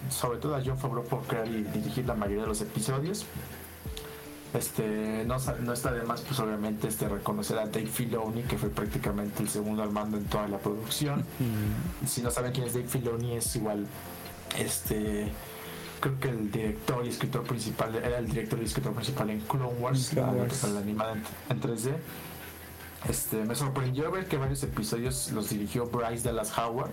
sobre todo a John Favreau por crear y dirigir la mayoría de los episodios este, no, no está de más, pues obviamente, este, reconocer a Dave Filoni, que fue prácticamente el segundo al mando en toda la producción. Si no saben quién es Dave Filoni, es igual, este, creo que el director y escritor principal, era el director y escritor principal en Clone Wars, la, animada en, 3D. Este, me sorprendió ver que varios episodios los dirigió Bryce Dallas Howard,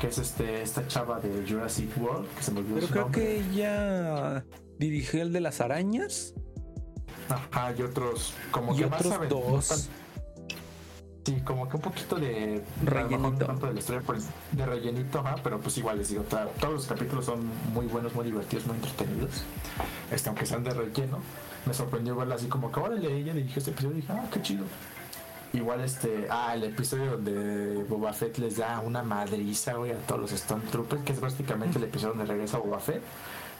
que es este, esta chava de Jurassic World, que se me olvidó Pero creo que ella dirigió el de las arañas. Ajá, y otros, como y que otros más dos. sí, como que un poquito de rellenito. de la historia pues, de rellenito, ajá, pero pues igual les digo, todos los capítulos son muy buenos, muy divertidos, muy entretenidos. Este, aunque sean de relleno, me sorprendió verla así como que ahora ella dirigió este episodio y dije, ah, qué chido. Igual este, ah, el episodio donde Boba Fett les da una madriza, güey, a todos los Stormtroopers, que es prácticamente el episodio donde regresa Boba Fett,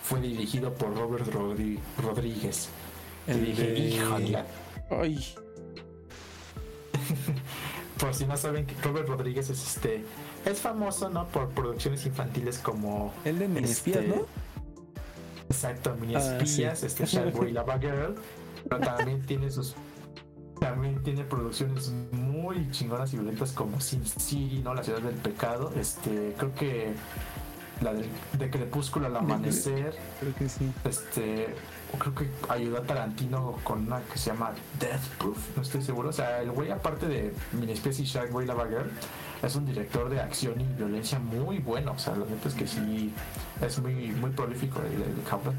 fue dirigido por Robert Rodríguez. El dije, Ay. <laughs> por si no saben que Robert Rodríguez es este. Es famoso, ¿no? Por producciones infantiles como. El de Mini este, ¿no? Exacto, Mini ah, Espías, este Sharkboy Lava Girl. Pero también <laughs> tiene sus. También tiene producciones muy chingonas y violentas como Sin City, ¿no? La ciudad del pecado. Este, creo que la de, de Crepúsculo al amanecer. Creo que sí. Este, creo que ayudó a Tarantino con una que se llama Death Proof, no estoy seguro. O sea, el güey, aparte de Minispecie Shark Boy Lava Girl, es un director de acción y violencia muy bueno. O sea, la neta es que sí, es muy, muy prolífico el, el cabrón.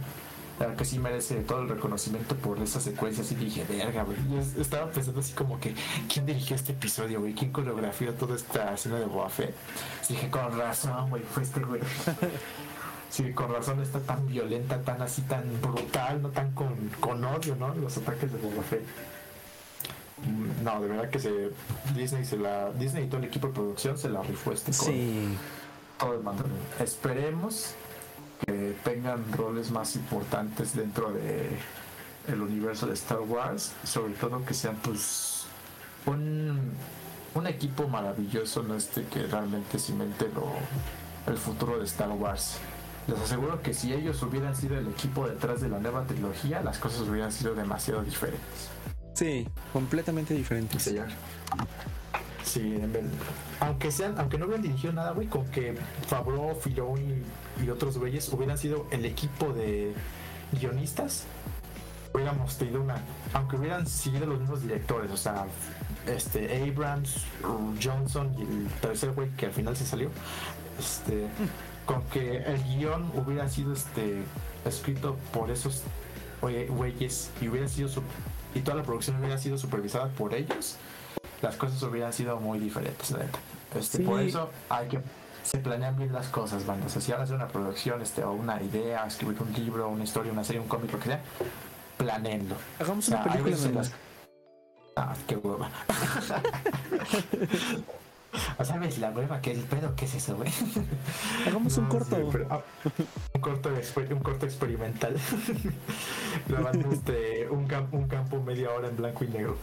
que sí merece todo el reconocimiento por esas secuencias y dije, verga, güey. Yo estaba pensando así como que, ¿quién dirigió este episodio, güey? ¿Quién coreografió toda esta escena de Boa Dije, con razón, güey, fue este güey. <laughs> Sí, con razón está tan violenta, tan así, tan brutal, no tan con, con odio, ¿no? Los ataques de Boba Fett. Mm, no, de verdad que se Disney se la Disney y todo el equipo de producción se la rifó este sí. todo el mando. Esperemos que tengan roles más importantes dentro de el universo de Star Wars, sobre todo que sean pues un, un equipo maravilloso, no este que realmente cimente lo, el futuro de Star Wars les aseguro que si ellos hubieran sido el equipo detrás de la nueva trilogía, las cosas hubieran sido demasiado diferentes. Sí, completamente diferentes. Sí, sí aunque sean, aunque no hubieran dirigido nada, güey, con que Favreau, Filoni y otros güeyes hubieran sido el equipo de guionistas, hubiéramos tenido una, aunque hubieran seguido los mismos directores, o sea, este Abrams, Johnson y el tercer güey que al final se salió, este con que el guion hubiera sido este escrito por esos güeyes y hubiera sido y toda la producción hubiera sido supervisada por ellos, las cosas hubieran sido muy diferentes, Este, Por eso hay que se planean bien las cosas, bandas. O sea, si hagas una producción, este, o una idea, escribir un libro, una historia, una serie, un cómic, lo que sea, planeenlo. Hagamos una película. Ah, qué hueva. <laughs> <laughs> <laughs> ¿Sabes la hueva? ¿Qué el pedo? ¿Qué es eso, güey? <laughs> Hagamos un corto. Ah, un corto un corto experimental. <laughs> Grabando este, un, campo, un campo media hora en blanco y negro.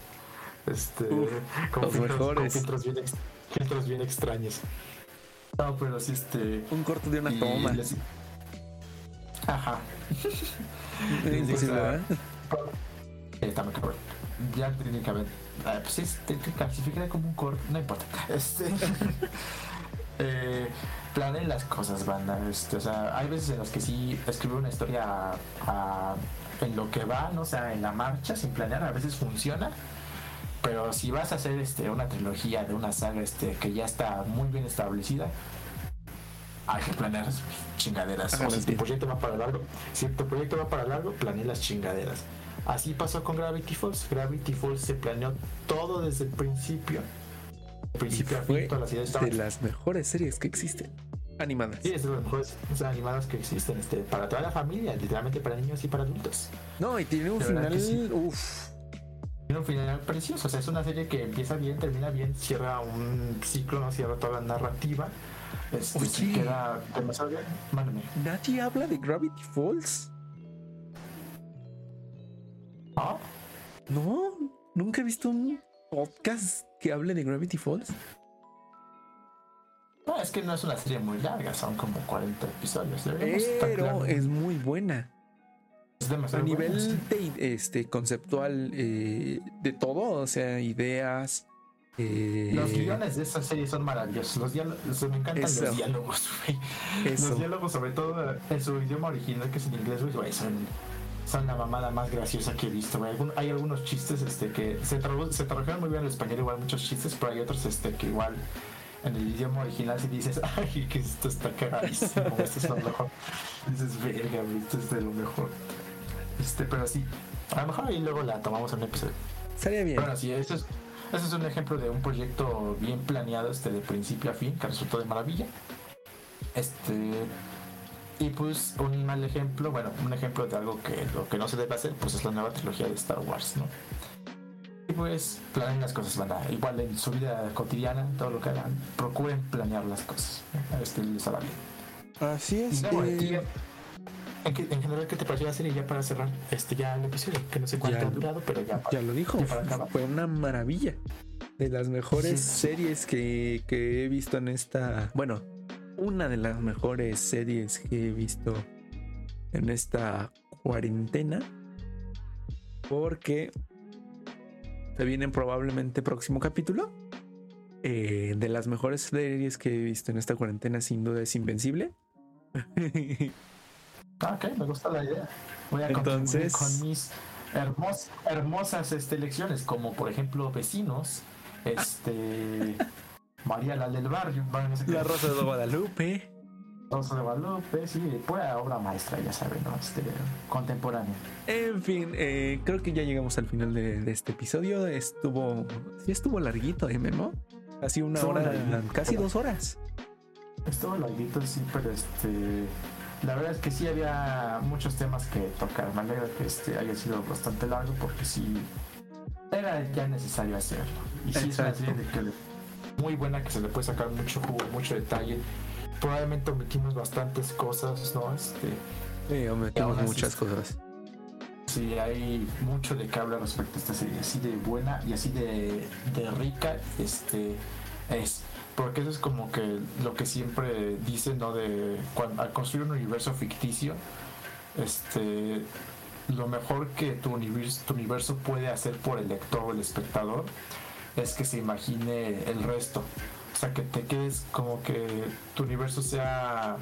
Este, con, filtros, bien, filtros bien extraños. No, pero sí, este. Un corto de una toma. Ajá. Imposible, ¿eh? Está muy cabrón. Ya técnicamente Ah, pues es, te, clasifica como un corto, no importa. <laughs> Este, <laughs> eh, las cosas, banda. Este, o sea, hay veces en las que sí escribe una historia en lo que va, ¿no? o sea, en la marcha, sin planear, a veces funciona. Pero si vas a hacer este, una trilogía de una saga este, que ya está muy bien establecida, hay que planear chingaderas. Si tu proyecto va para largo, si tu proyecto va para largo, planea las chingaderas. Así pasó con Gravity Falls. Gravity Falls se planeó todo desde el principio. Y principio a fin, todas las ideas de las mejores series que existen. Animadas. Sí, es de las mejores animadas que existen este, para toda la familia, literalmente para niños y para adultos. No, y tiene un De final. sí. Uf. Tiene un final precioso, o sea, es una serie que empieza bien, termina bien, cierra un ciclo, no cierra toda la narrativa. Este, Oye. se queda demasiado bien. Mándame. Nadie habla de Gravity Falls. ¿Ah? No, nunca he visto un podcast que hable de Gravity Falls. No, es que no es una serie muy larga, son como 40 episodios. Deberíamos Pero es muy buena. Es A demasiado buena, nivel de, este, conceptual eh, de todo, o sea, ideas. Eh, Los guiones de esa serie son maravillosos. Los diálogos, me encantan Eso. los diálogos, güey. Los diálogos, sobre todo en su idioma original, que es en inglés, güey, son, son la mamada más graciosa que he visto, güey. Hay algunos chistes este, que se, tradu- se tradujeron muy bien al español, igual muchos chistes, pero hay otros este, que igual en el idioma original si dices, <laughs> ay, que esto está cagadísimo, esto es lo mejor. Dices, verga, esto es de lo mejor. Este, pero sí, a lo mejor ahí luego la tomamos en un episodio. Estaría bien. Bueno, sí, eso es, eso es un ejemplo de un proyecto bien planeado este, de principio a fin, que resultó de maravilla. Este. Y pues un mal ejemplo, bueno, un ejemplo de algo que lo que no se debe hacer, pues es la nueva trilogía de Star Wars, ¿no? Y pues planeen las cosas, banda. Igual en su vida cotidiana, todo lo que hagan, procuren planear las cosas. ¿no? A este les hará bien. Así es. luego, eh, en, general, ¿qué te pareció la serie? Ya para cerrar este ya el episodio, que no sé cuánto Ya. ha durado, pero ya. ya lo dijo. Ya para. Fue una maravilla. De las mejores Sí. series que, que he visto en esta. Bueno, una de las mejores series que he visto en esta cuarentena. Porque se viene probablemente próximo capítulo. Eh, de las mejores series que he visto en esta cuarentena, sin duda es Invencible. <laughs> Ah, ok, me gusta la idea. Voy a Entonces- con mis hermos- hermosas este, elecciones, como por ejemplo Vecinos, este <laughs> María la del barrio, no sé La Rosa de Guadalupe. <laughs> Rosa de Guadalupe, sí, pura obra maestra, ya saben, ¿no? Este, contemporánea. En fin, eh, creo que ya llegamos al final de, de este episodio. Estuvo, sí estuvo larguito, ¿eh, Memo? Casi una Estuvo hora, larguito. casi dos horas. Estuvo larguito, sí, pero este. La verdad es que sí había muchos temas que tocar. Me alegra que este haya sido bastante largo porque sí era ya necesario hacerlo. Y sí Exacto. es una serie de que le- muy buena que se le puede sacar mucho jugo, mucho detalle. Probablemente omitimos bastantes cosas, ¿no? Este, Sí, omitimos muchas cosas. sí, hay mucho de qué hablar respecto a esta serie, así de buena y así de, de rica este, es. Porque eso es como que lo que siempre dicen, ¿no? De cuando, al construir un universo ficticio, este, lo mejor que tu universo, tu universo puede hacer por el lector o el espectador es que se imagine el resto. O sea, que te quedes como que tu universo sea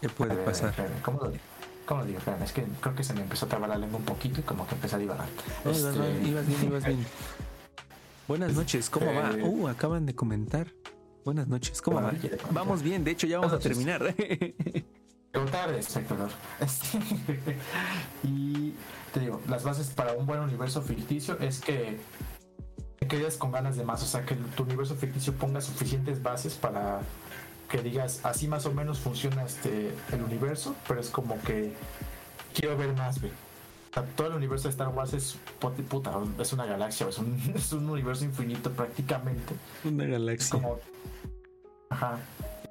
¿Qué puede eh, pasar? ¿Cómo lo digo? ¿Cómo lo digo? Espérame, es que creo que se me empezó a trabar la lengua un poquito y como que empecé a divagar. No, ibas, Este, ibas bien, ibas bien. <laughs> Buenas noches, ¿cómo va? Eh, Uh, acaban de comentar. Buenas noches, ¿cómo va? Vamos bien, de hecho ya vamos a terminar. Llegó tarde, espectador. Y te digo, las bases para un buen universo ficticio es que te quedes con ganas de más, o sea, que tu universo ficticio ponga suficientes bases para que digas, así más o menos funciona este el universo, pero es como que quiero ver más, güey. Todo el universo de Star Wars es puta, es una galaxia, es un, <laughs> es un universo infinito prácticamente. Una Es galaxia. como. Ajá.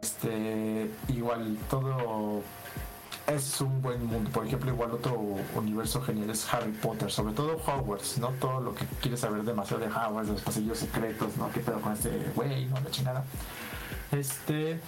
Este. Igual todo. Es un buen mundo. Por ejemplo, igual otro universo genial es Harry Potter. Sobre todo Hogwarts, ¿no? Todo lo que quieres saber demasiado de Hogwarts, los pasillos secretos, ¿no? ¿Qué pedo con este güey? ¿No? La chingada. Este.